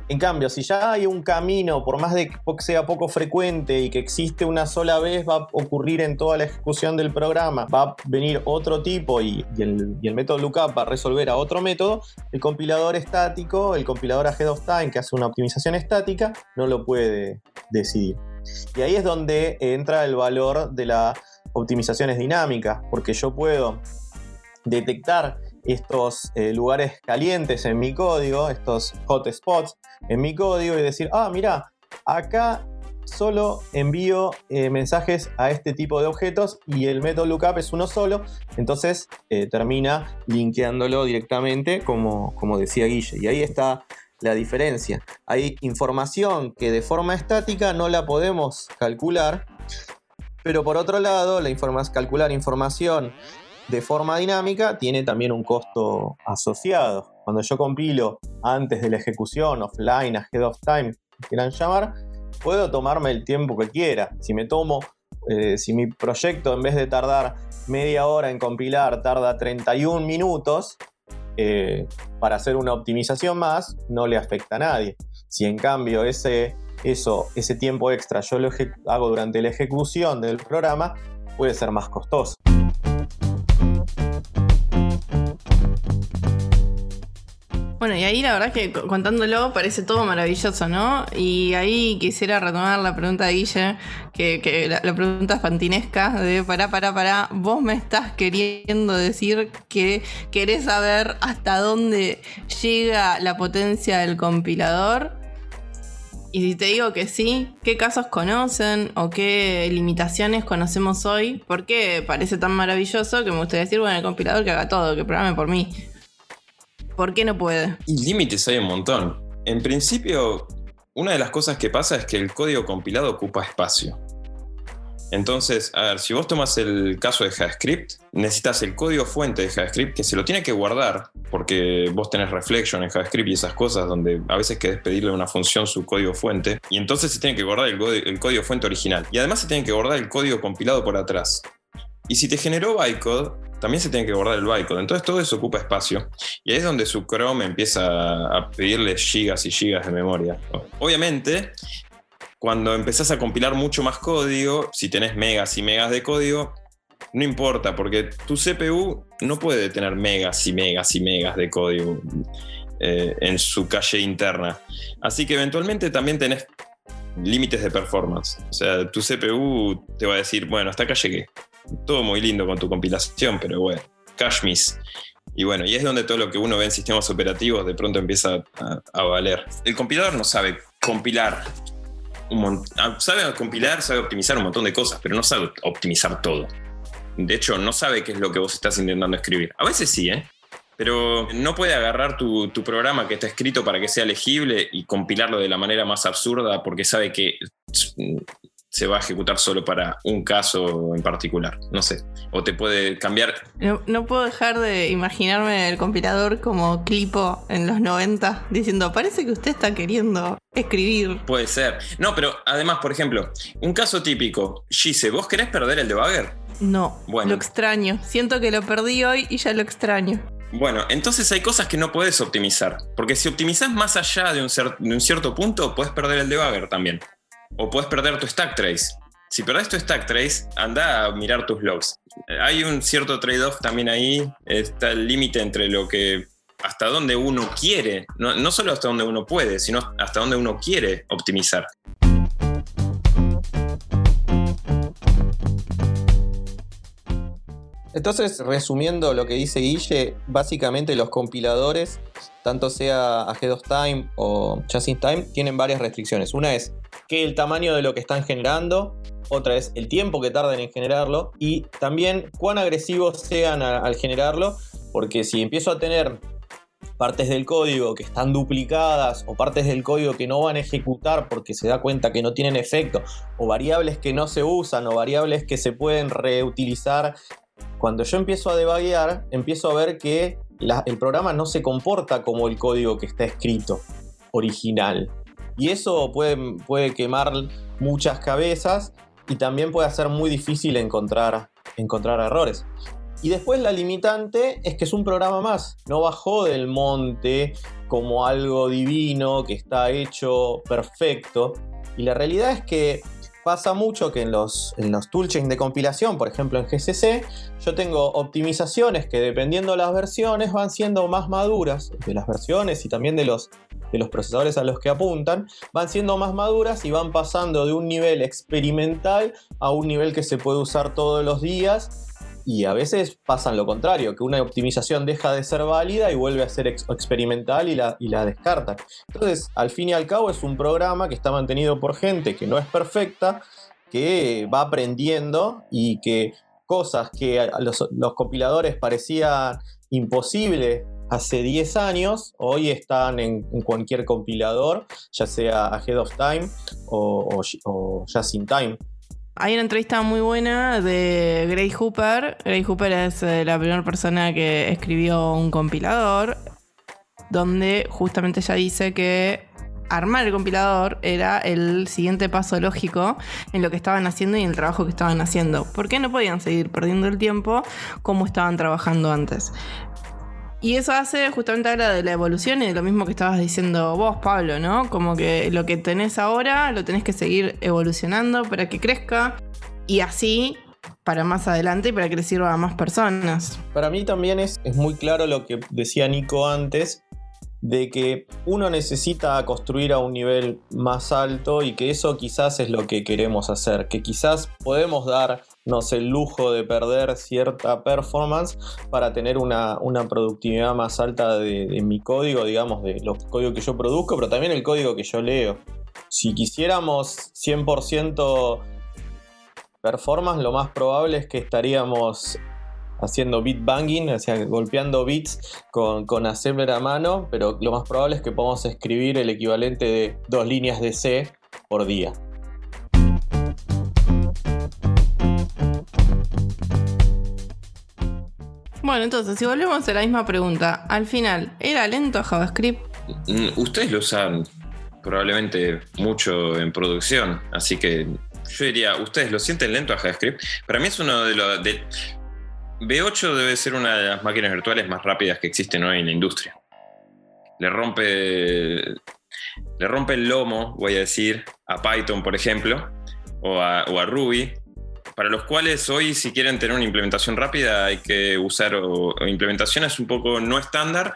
En cambio, si ya hay un camino, por más de que sea poco frecuente y que existe una sola vez, va a ocurrir en toda la ejecución del programa, va a venir otro tipo y, el, método lookup va a resolver a otro método, el compilador estático, el compilador ahead of time que hace una optimización estática, no lo puede decidir. Y ahí es donde entra el valor de las optimizaciones dinámicas, porque yo puedo detectar estos eh, lugares calientes en mi código, estos hotspots en mi código y decir, ah, mira, acá solo envío eh, mensajes a este tipo de objetos y el método lookup es uno solo, entonces eh, termina linkeándolo directamente como, como decía Guille. Y ahí está la diferencia. Hay información que de forma estática no la podemos calcular, pero por otro lado, la calcular información de forma dinámica tiene también un costo asociado. Cuando yo compilo antes de la ejecución, offline, ahead of time, quieran llamar, puedo tomarme el tiempo que quiera. Si me tomo, eh, si mi proyecto en vez de tardar media hora en compilar, tarda 31 minutos, eh, para hacer una optimización más, no le afecta a nadie. Si en cambio ese, eso, ese tiempo extra yo lo hago durante la ejecución del programa, puede ser más costoso. Bueno, y ahí la verdad es que contándolo parece todo maravilloso, ¿no? Y ahí quisiera retomar la pregunta de Guille, que, la, pregunta fantinesca de para, para, para, vos me estás queriendo decir que querés saber hasta dónde llega la potencia del compilador. Y si te digo que sí, ¿qué casos conocen o qué limitaciones conocemos hoy? Porque parece tan maravilloso que me gustaría decir, bueno, el compilador que haga todo, que programe por mí. ¿Por qué no puede? Y límites hay un montón. En principio, una de las cosas que pasa es que el código compilado ocupa espacio. Entonces, a ver, si vos tomas el caso de JavaScript, necesitas el código fuente de JavaScript que se lo tiene que guardar, porque vos tenés reflection en JavaScript y esas cosas donde a veces querés pedirle a una función su código fuente, y entonces se tiene que guardar el, el código fuente original. Y además se tiene que guardar el código compilado por atrás. Y si te generó bytecode, también se tiene que guardar el bytecode. Entonces todo eso ocupa espacio. Y ahí es donde su Chrome empieza a pedirle gigas y gigas de memoria. Obviamente, cuando empezás a compilar mucho más código, si tenés megas y megas de código, no importa, porque tu CPU no puede tener megas y megas y megas de código eh, en su calle interna. Así que eventualmente también tenés límites de performance. O sea, tu CPU te va a decir, bueno, hasta acá llegué. Todo muy lindo con tu compilación, pero bueno, cache miss. Y bueno, y es donde todo lo que uno ve en sistemas operativos de pronto empieza a, valer. El compilador no sabe compilar. Un ah, sabe compilar, sabe optimizar un montón de cosas, pero no sabe optimizar todo. De hecho, no sabe qué es lo que vos estás intentando escribir. A veces sí, ¿eh? Pero no puede agarrar tu, tu, programa que está escrito para que sea legible y compilarlo de la manera más absurda porque sabe que se va a ejecutar solo para un caso en particular. No sé. O te puede cambiar. No, puedo dejar de imaginarme el compilador como Clipo en los 90 diciendo, parece que usted está queriendo escribir. Puede ser. No, pero además, por ejemplo, un caso típico. Gise, ¿vos querés perder el debugger? No. Bueno. Lo extraño. Siento que lo perdí hoy y ya lo extraño. Bueno, entonces hay cosas que no puedes optimizar. Porque si optimizas más allá de un, de un cierto punto, puedes perder el debugger también o puedes perder tu stack trace. Si perdés tu stack trace, anda a mirar tus logs. Hay un cierto trade-off también ahí. Está el límite entre lo que. hasta donde uno quiere, no, no solo hasta donde uno puede, sino hasta donde uno quiere optimizar. Entonces, resumiendo lo que dice Guille, básicamente los compiladores, tanto sea Ahead of Time o Just Time, tienen varias restricciones. Una es que el tamaño de lo que están generando, otra es el tiempo que tarden en generarlo y también cuán agresivos sean al generarlo, porque si empiezo a tener partes del código que están duplicadas o partes del código que no van a ejecutar porque se da cuenta que no tienen efecto o variables que no se usan o variables que se pueden reutilizar. Cuando yo empiezo a debaguear, empiezo a ver que el programa no se comporta como el código que está escrito original. Y eso puede, puede quemar muchas cabezas y también puede hacer muy difícil encontrar, encontrar errores. Y después la limitante es que es un programa más, no bajó del monte como algo divino que está hecho perfecto. Y la realidad es que pasa mucho que en los, en los toolchains de compilación, por ejemplo en GCC, yo tengo optimizaciones que dependiendo de las versiones van siendo más maduras, de las versiones y también de los, de los procesadores a los que apuntan, van siendo más maduras y van pasando de un nivel experimental a un nivel que se puede usar todos los días y a veces pasan lo contrario, que una optimización deja de ser válida y vuelve a ser experimental y la, y la descarta. Entonces, al fin y al cabo es un programa que está mantenido por gente que no es perfecta, que va aprendiendo y que cosas que los, los compiladores parecían imposibles hace 10 años, hoy están en, cualquier compilador, ya sea Ahead of Time o, o, o Just in Time. Hay una entrevista muy buena de Gray Hooper. Gray Hooper es eh, la primera persona que escribió un compilador, donde justamente ella dice que armar el compilador era el siguiente paso lógico en lo que estaban haciendo y en el trabajo que estaban haciendo. ¿Por qué no podían seguir perdiendo el tiempo como estaban trabajando antes? Y eso hace justamente habla de la evolución y de lo mismo que estabas diciendo vos, Pablo, ¿no? Como que lo que tenés ahora lo tenés que seguir evolucionando para que crezca y así para más adelante y para que le sirva a más personas. Para mí también es, es muy claro lo que decía Nico antes, de que uno necesita construir a un nivel más alto y que eso quizás es lo que queremos hacer, que quizás podemos dar el lujo de perder cierta performance para tener una, productividad más alta de, mi código, digamos, de los códigos que yo produzco, pero también el código que yo leo. Si quisiéramos 100% performance, lo más probable es que estaríamos haciendo beat banging, o sea, golpeando beats con, con assembler a mano, pero lo más probable es que podamos escribir el equivalente de dos líneas de C por día. Bueno, entonces, si volvemos a la misma pregunta, al final, ¿era lento JavaScript? Mm, ustedes lo usan probablemente mucho en producción, así que yo diría, ¿ustedes lo sienten lento a JavaScript? Para mí es uno de los... De, B8 debe ser una de las máquinas virtuales más rápidas que existen hoy en la industria. Le rompe, le rompe el lomo, voy a decir, a Python, por ejemplo, o a, o a Ruby, para los cuales hoy si quieren tener una implementación rápida hay que usar implementaciones un poco no estándar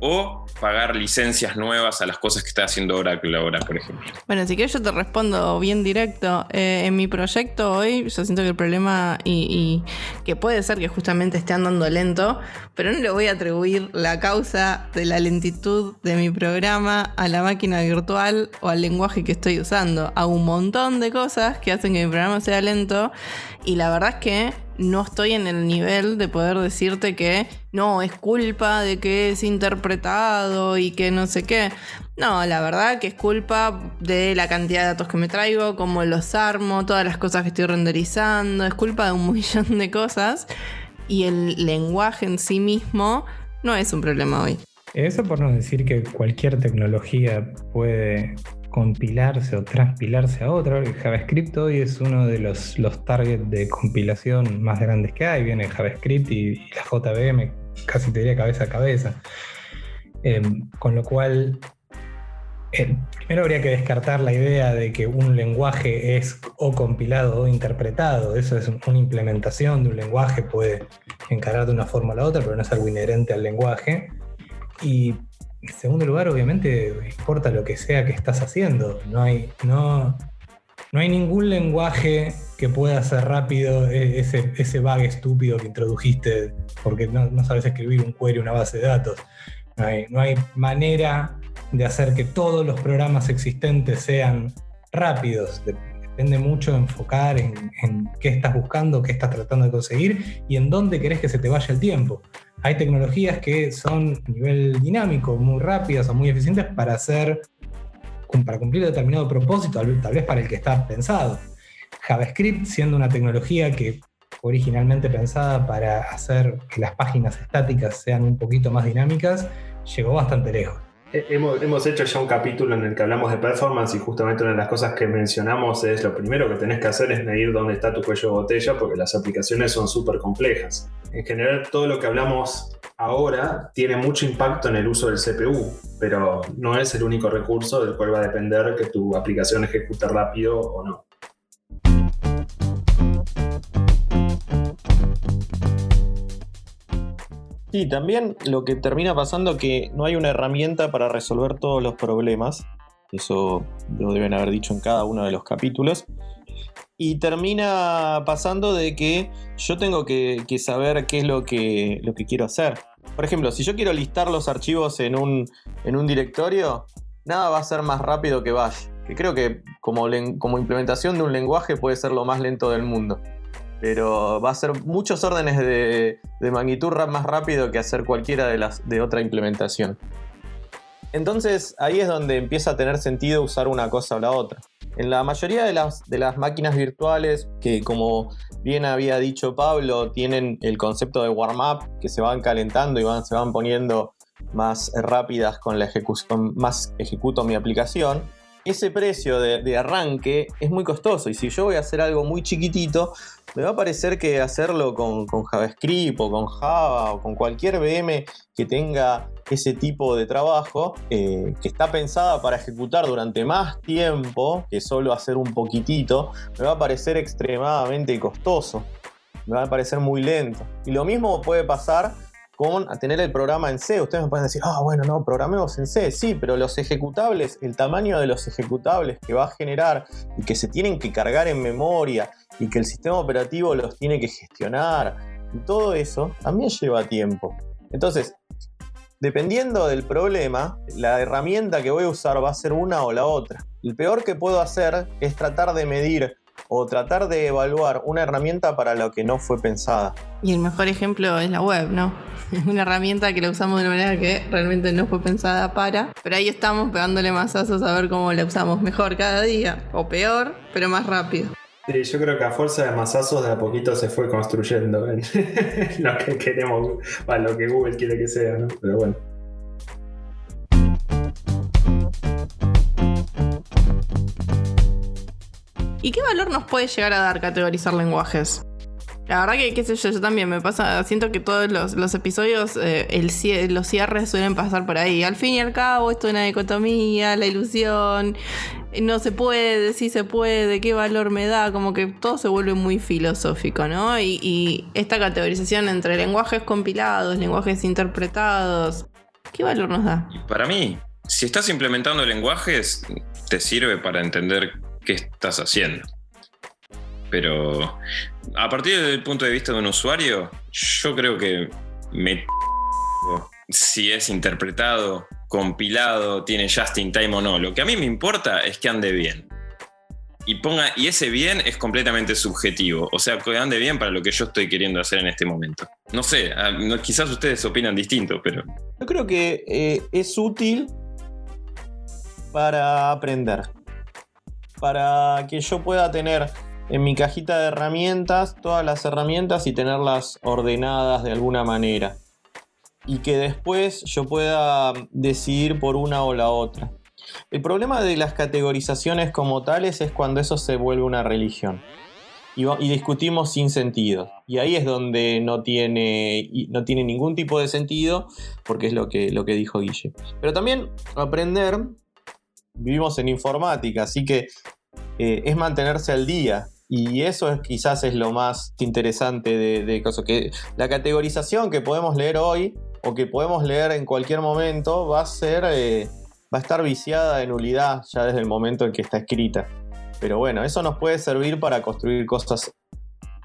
o pagar licencias nuevas a las cosas que está haciendo Oracle ahora, por ejemplo. Bueno, si quieres yo te respondo bien directo. Eh, en mi proyecto hoy yo siento que el problema y, y que puede ser que justamente esté andando lento, pero no le voy a atribuir la causa de la lentitud de mi programa a la máquina virtual o al lenguaje que estoy usando. Hago un montón de cosas que hacen que mi programa sea lento y la verdad es que no estoy en el nivel de poder decirte que no, es culpa de que es interpretado y que no sé qué. No, la verdad que es culpa de la cantidad de datos que me traigo, cómo los armo, todas las cosas que estoy renderizando, es culpa de un millón de cosas y el lenguaje en sí mismo no es un problema hoy. Eso por no decir que cualquier tecnología puede compilarse o transpilarse a otro. El JavaScript hoy es uno de los, los targets de compilación más grandes que hay. Viene JavaScript y, la JVM casi te diría cabeza a cabeza. Eh, con lo cual, eh, primero habría que descartar la idea de que un lenguaje es o compilado o interpretado. Eso es una implementación de un lenguaje, puede encarar de una forma a la otra, pero no es algo inherente al lenguaje. Y en segundo lugar, obviamente, importa lo que sea que estás haciendo. No hay, no, no hay ningún lenguaje que pueda hacer rápido e, ese, ese bug estúpido que introdujiste porque no, sabes escribir un query, una base de datos. No hay manera de hacer que todos los programas existentes sean rápidos. Depende mucho de enfocar en, qué estás buscando, qué estás tratando de conseguir y en dónde querés que se te vaya el tiempo. Hay tecnologías que son a nivel dinámico, muy rápidas o muy eficientes para hacer para cumplir determinado propósito, tal vez para el que está pensado. JavaScript, siendo una tecnología que originalmente pensada para hacer que las páginas estáticas sean un poquito más dinámicas, llegó bastante lejos. Hemos, hemos, hecho ya un capítulo en el que hablamos de performance y justamente una de las cosas que mencionamos es lo primero que tenés que hacer es medir dónde está tu cuello de botella porque las aplicaciones son súper complejas. En general todo lo que hablamos ahora tiene mucho impacto en el uso del CPU, pero no es el único recurso del cual va a depender que tu aplicación ejecute rápido o no. Sí, también lo que termina pasando que no hay una herramienta para resolver todos los problemas. Eso lo deben haber dicho en cada uno de los capítulos. Y termina pasando de que yo tengo que, que saber qué es lo que, lo que quiero hacer. Por ejemplo, si yo quiero listar los archivos en un, en un directorio, nada va a ser más rápido que Bash. Que creo que como, como implementación de un lenguaje puede ser lo más lento del mundo pero va a ser muchos órdenes de, magnitud más rápido que hacer cualquiera de las de otra implementación. Entonces ahí es donde empieza a tener sentido usar una cosa o la otra. En la mayoría de las, de las máquinas virtuales, que como bien había dicho Pablo, tienen el concepto de warm-up, que se van calentando y van, se van poniendo más rápidas con la ejecución, más ejecuto mi aplicación ese precio de, arranque es muy costoso y si yo voy a hacer algo muy chiquitito, me va a parecer que hacerlo con, con, JavaScript o con Java o con cualquier VM que tenga ese tipo de trabajo, eh, que está pensada para ejecutar durante más tiempo que solo hacer un poquitito, me va a parecer extremadamente costoso, me va a parecer muy lento. Y lo mismo puede pasar con tener el programa en C. Ustedes me pueden decir, ah, bueno, no, programemos en C. Sí, pero los ejecutables, el tamaño de los ejecutables que va a generar y que se tienen que cargar en memoria y que el sistema operativo los tiene que gestionar y todo eso también lleva tiempo. Entonces, dependiendo del problema, la herramienta que voy a usar va a ser una o la otra. El peor que puedo hacer es tratar de medir o tratar de evaluar una herramienta para lo que no fue pensada. Y el mejor ejemplo es la web, ¿no? Es una herramienta que la usamos de una manera que realmente no fue pensada para, pero ahí estamos pegándole masazos a ver cómo la usamos mejor cada día, o peor, pero más rápido. Sí, yo creo que a fuerza de masazos de a poquito se fue construyendo en lo que queremos, lo que Google quiere que sea, ¿no? Pero bueno. ¿Y qué valor nos puede llegar a dar categorizar lenguajes? La verdad que, qué sé yo, yo también me pasa, siento que todos los, los episodios, eh, el, los cierres suelen pasar por ahí. Al fin y al cabo, esto es una dicotomía, la ilusión. No se puede, sí se puede, qué valor me da, como que todo se vuelve muy filosófico, ¿no? Y, esta categorización entre lenguajes compilados, lenguajes interpretados, ¿qué valor nos da? Para mí, si estás implementando lenguajes, te sirve para entender qué estás haciendo. Pero a partir del punto de vista de un usuario, yo creo que me si es interpretado, compilado, tiene just in time o no. Lo que a mí me importa es que ande bien. Y, ponga, y ese bien es completamente subjetivo. O sea, que ande bien para lo que yo estoy queriendo hacer en este momento. No sé, quizás ustedes opinan distinto, pero. Yo creo que eh, es útil para aprender. Para que yo pueda tener en mi cajita de herramientas todas las herramientas y tenerlas ordenadas de alguna manera. Y que después yo pueda decidir por una o la otra. El problema de las categorizaciones como tales es cuando eso se vuelve una religión. Y, discutimos sin sentido. Y ahí es donde no tiene, no tiene ningún tipo de sentido, porque es lo que, lo que dijo Guille. Pero también aprender, vivimos en informática, así que eh, es mantenerse al día. Y eso es, quizás es lo más interesante de, de que la categorización que podemos leer hoy o que podemos leer en cualquier momento va a ser, eh, va a estar viciada de nulidad ya desde el momento en que está escrita. Pero bueno, eso nos puede servir para construir cosas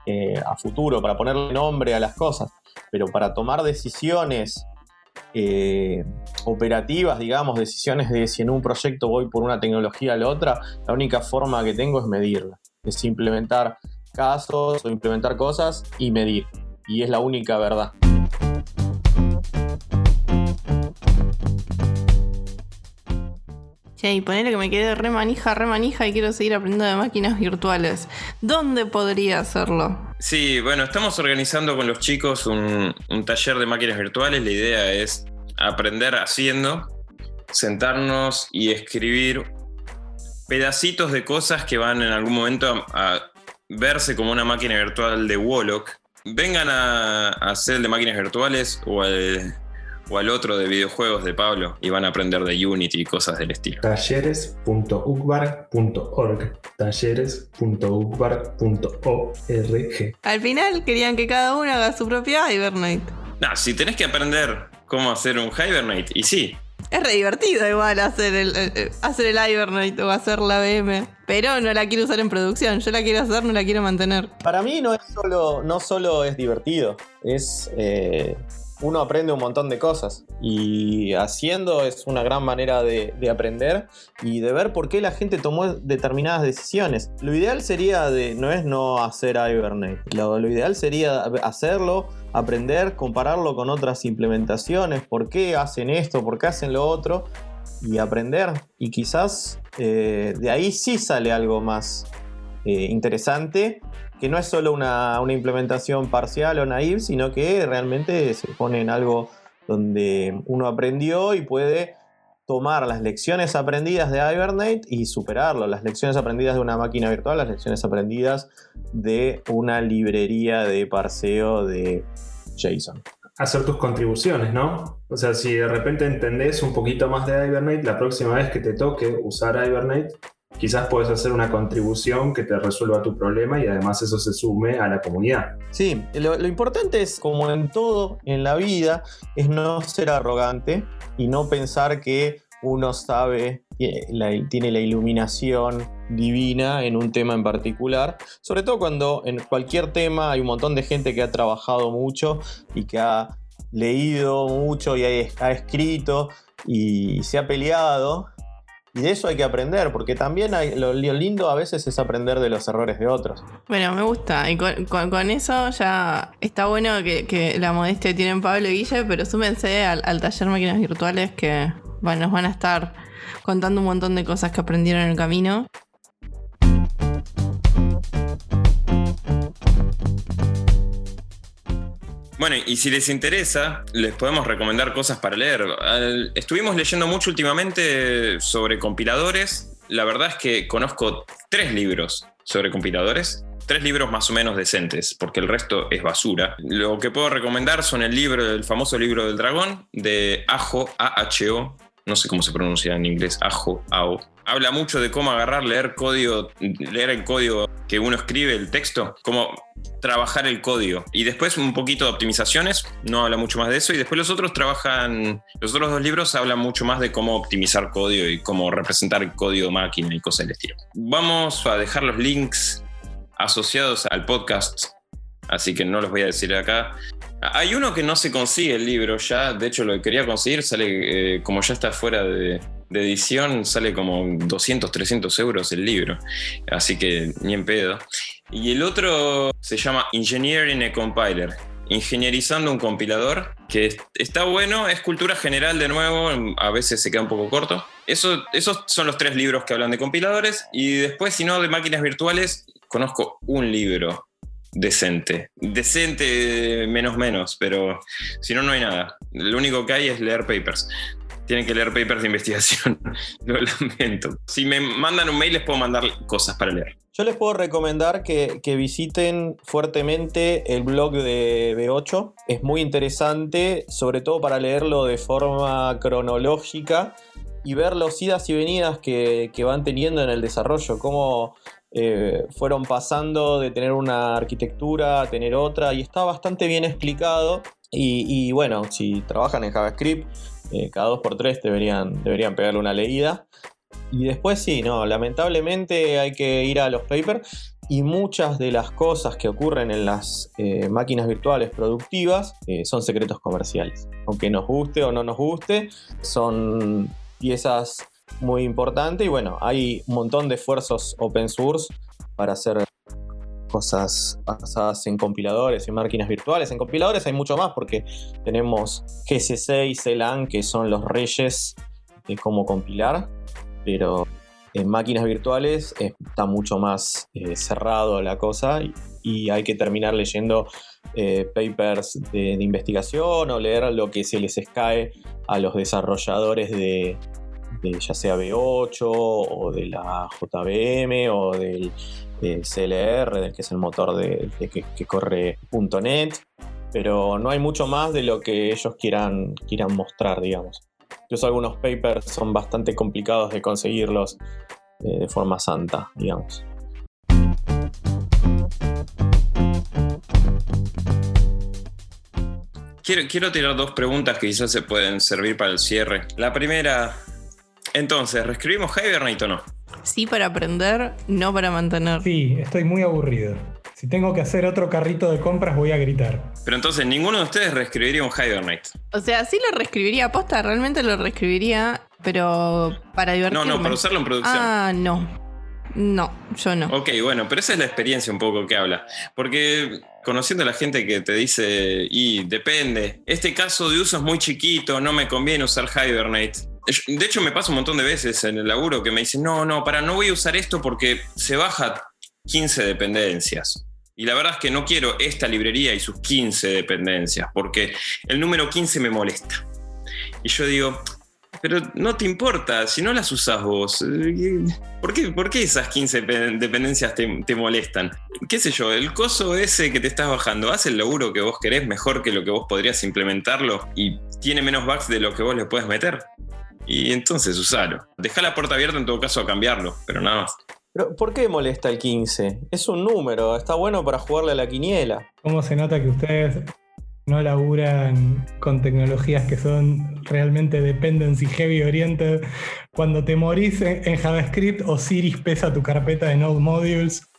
eh, a futuro, para ponerle nombre a las cosas. Pero para tomar decisiones eh, operativas, digamos, decisiones de si en un proyecto voy por una tecnología a la otra, la única forma que tengo es medirla es implementar casos o implementar cosas y medir. Y es la única verdad. Che, y ponele que me quedé re manija, re manija y quiero seguir aprendiendo de máquinas virtuales. ¿Dónde podría hacerlo? Sí, bueno, estamos organizando con los chicos un, taller de máquinas virtuales. La idea es aprender haciendo, sentarnos y escribir pedacitos de cosas que van en algún momento a, verse como una máquina virtual de Wollock, vengan a, hacer el de máquinas virtuales o al, o al otro de videojuegos de Pablo y van a aprender de Unity y cosas del estilo. Talleres.ucbar.org Talleres.ucbar.org Al final querían que cada uno haga su propia Hibernate. No, si tenés que aprender cómo hacer un Hibernate, y sí, es re divertido igual hacer el, hacer el Hibernate o hacer la BM. Pero no la quiero usar en producción. Yo la quiero hacer, no la quiero mantener. Para mí no es solo, no solo es divertido. Es. Eh, uno aprende un montón de cosas. Y haciendo es una gran manera de, aprender y de ver por qué la gente tomó determinadas decisiones. Lo ideal sería no es no hacer Hibernate, lo, lo ideal sería hacerlo, aprender, compararlo con otras implementaciones, por qué hacen esto, por qué hacen lo otro y aprender. Y quizás eh, de ahí sí sale algo más eh, interesante que no es solo una, implementación parcial o naive, sino que realmente se pone en algo donde uno aprendió y puede tomar las lecciones aprendidas de Hibernate y superarlo, las lecciones aprendidas de una máquina virtual, las lecciones aprendidas de una librería de parseo de JSON. Hacer tus contribuciones, ¿no? O sea, si de repente entendés un poquito más de Hibernate, la próxima vez que te toque usar Hibernate, quizás puedes hacer una contribución que te resuelva tu problema y además eso se sume a la comunidad. Sí, lo, importante es, como en todo en la vida, es no ser arrogante y no pensar que uno sabe, tiene la iluminación divina en un tema en particular, sobre todo cuando en cualquier tema hay un montón de gente que ha trabajado mucho y que ha leído mucho y ha escrito y se ha peleado y de eso hay que aprender, porque también hay, lo, lindo a veces es aprender de los errores de otros. Bueno, me gusta. Y con, eso ya está bueno que, la modestia tienen Pablo y Guille, pero súmense al, al taller Máquinas Virtuales que bueno, nos van a estar contando un montón de cosas que aprendieron en el camino. Bueno, y si les interesa, les podemos recomendar cosas para leer. Estuvimos leyendo mucho últimamente sobre compiladores. La verdad es que conozco tres libros sobre compiladores. Tres libros más o menos decentes, porque el resto es basura. Lo que puedo recomendar son el libro, el famoso libro del dragón, de Ajo, A-H-O, no sé cómo se pronuncia en inglés, Ajo, AO. Habla mucho de cómo agarrar, leer código, leer el código que uno escribe, el texto, cómo trabajar el código. Y después un poquito de optimizaciones, no habla mucho más de eso. Y después los otros trabajan, los otros dos libros hablan mucho más de cómo optimizar código y cómo representar el código máquina y cosas del estilo. Vamos a dejar los links asociados al podcast, así que no los voy a decir acá. Hay uno que no se consigue el libro ya, de hecho lo quería conseguir, sale eh, como ya está fuera de, de, edición, sale como 200, 300 euros el libro, así que ni en pedo. Y el otro se llama Engineering a Compiler, ingenierizando un compilador, que está bueno, es cultura general de nuevo, a veces se queda un poco corto. Eso, esos son los tres libros que hablan de compiladores y después, si no, de máquinas virtuales, conozco un libro decente. Decente, menos menos, pero si no, no hay nada. Lo único que hay es leer papers. Tienen que leer papers de investigación. Lo lamento. Si me mandan un mail, les puedo mandar cosas para leer. Yo les puedo recomendar que, que, visiten fuertemente el blog de B8. Es muy interesante, sobre todo para leerlo de forma cronológica y ver los idas y venidas que, que van teniendo en el desarrollo. Cómo eh, fueron pasando de tener una arquitectura a tener otra y está bastante bien explicado. Y, bueno, si trabajan en JavaScript, eh, cada dos por tres deberían, deberían pegarle una leída. Y después sí, no, lamentablemente hay que ir a los papers y muchas de las cosas que ocurren en las eh, máquinas virtuales productivas son secretos comerciales. Aunque nos guste o no nos guste, son piezas muy importante y bueno, hay un montón de esfuerzos open source para hacer cosas basadas en compiladores y máquinas virtuales. En compiladores hay mucho más porque tenemos GCC y CLAN que son los reyes de cómo compilar, pero en máquinas virtuales está mucho más eh, cerrado la cosa y, hay que terminar leyendo eh, papers de, investigación o leer lo que se les cae a los desarrolladores de, ya sea B8 o de la JVM o del, CLR, que es el motor de, que, corre .NET, pero no hay mucho más de lo que ellos quieran, quieran mostrar, digamos. Incluso algunos papers son bastante complicados de conseguirlos eh, de forma santa, digamos. Quiero, quiero, tirar dos preguntas que quizás se pueden servir para el cierre. La primera, entonces, ¿reescribimos Hibernate o no? Sí para aprender, no para mantener. Sí, estoy muy aburrido. Si tengo que hacer otro carrito de compras, voy a gritar. Pero entonces, ninguno de ustedes reescribiría un Hibernate. O sea, sí lo reescribiría posta, realmente lo reescribiría, pero para divertirme. No, no, para usarlo en producción. Ah, no. No, yo no. Ok, bueno, pero esa es la experiencia un poco que habla. Porque conociendo a la gente que te dice, y depende, este caso de uso es muy chiquito, no me conviene usar Hibernate. De hecho, me pasa un montón de veces en el laburo que me dicen, no, no, para, no voy a usar esto porque se baja 15 dependencias. Y la verdad es que no quiero esta librería y sus 15 dependencias, porque el número 15 me molesta. Y yo digo, pero no te importa, si no las usas vos, ¿por qué, por qué esas 15 dependencias te, te, molestan? ¿Qué sé yo? El coso ese que te estás bajando hace el laburo que vos querés mejor que lo que vos podrías implementarlo y tiene menos bugs de lo que vos le puedes meter y entonces usalo. Deja la puerta abierta en todo caso a cambiarlo, pero nada más. Pero ¿por qué molesta el 15? Es un número, está bueno para jugarle a la quiniela. ¿Cómo se nota que ustedes no laburan con tecnologías que son realmente dependency heavy oriented? Cuando te morís en JavaScript, Osiris pesa tu carpeta de Node Modules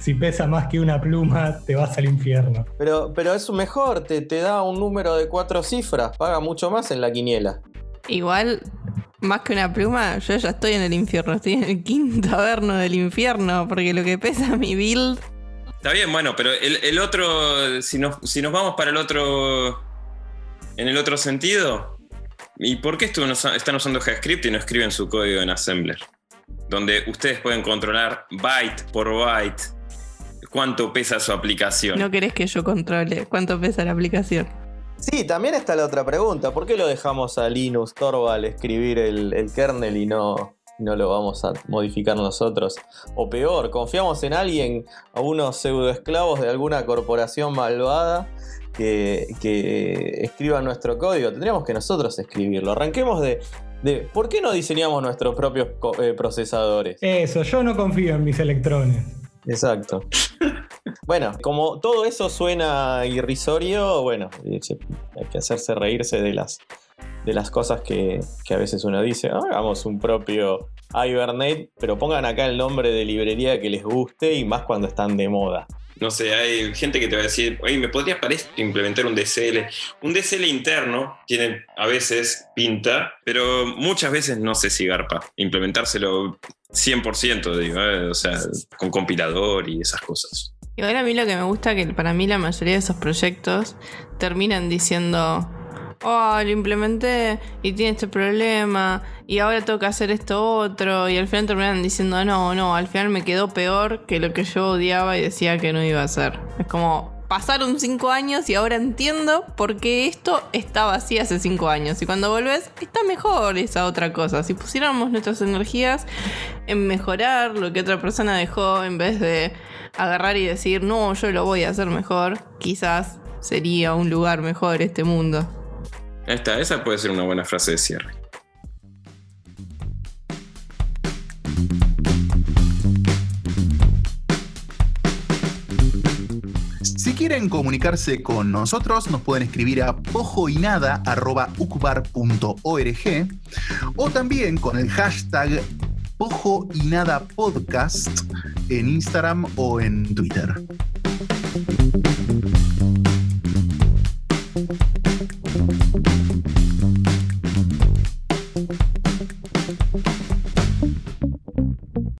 si pesa más que una pluma, te vas al infierno. Pero, pero es mejor, te, te da un número de cuatro cifras, paga mucho más en la quiniela. Igual, más que una pluma, yo ya estoy en el infierno. Estoy en el quinto averno del infierno. Porque lo que pesa mi build. Está bien, bueno, pero el, otro. Si nos, si nos vamos para el otro. En el otro sentido. ¿Y por qué están usando JavaScript y no escriben su código en Assembler? Donde ustedes pueden controlar byte por byte cuánto pesa su aplicación. No querés que yo controle cuánto pesa la aplicación. Sí, también está la otra pregunta. ¿Por qué lo dejamos a Linus Torvald escribir el, kernel y no, no lo vamos a modificar nosotros? O peor, confiamos en alguien, a unos pseudoesclavos de alguna corporación malvada que, que escriban nuestro código. Tendríamos que nosotros escribirlo. Arranquemos de, de ¿por qué no diseñamos nuestros propios eh, procesadores? Eso, yo no confío en mis electrones. Exacto. Bueno, como todo eso suena irrisorio, bueno, hay que hacerse reírse de las, de las cosas que, que a veces uno dice. "Ah, Hagamos un propio Hibernate, pero pongan acá el nombre de librería que les guste y más cuando están de moda. No sé, hay gente que te va a decir, oye, ¿me podrías para esto implementar un DSL? Un DSL interno tiene a veces pinta, pero muchas veces no sé si garpa. Implementárselo 100%, digo, ¿eh? o sea, con compilador y esas cosas. Ahora a mí lo que me gusta que para mí la mayoría de esos proyectos terminan diciendo, oh, lo implementé y tiene este problema y ahora tengo que hacer esto otro y al final terminan diciendo, no, no, al final me quedó peor que lo que yo odiaba y decía que no iba a hacer. Es como, pasaron cinco años y ahora entiendo por qué esto estaba así hace cinco años y cuando volvés está mejor esa otra cosa. Si pusiéramos nuestras energías en mejorar lo que otra persona dejó en vez de agarrar y decir, no, yo lo voy a hacer mejor, quizás sería un lugar mejor este mundo. Ahí está, esa puede ser una buena frase de cierre. quieren comunicarse con nosotros, nos pueden escribir a pojoinada.ucbar.org o también con el hashtag Pojo Podcast en Instagram o en Twitter.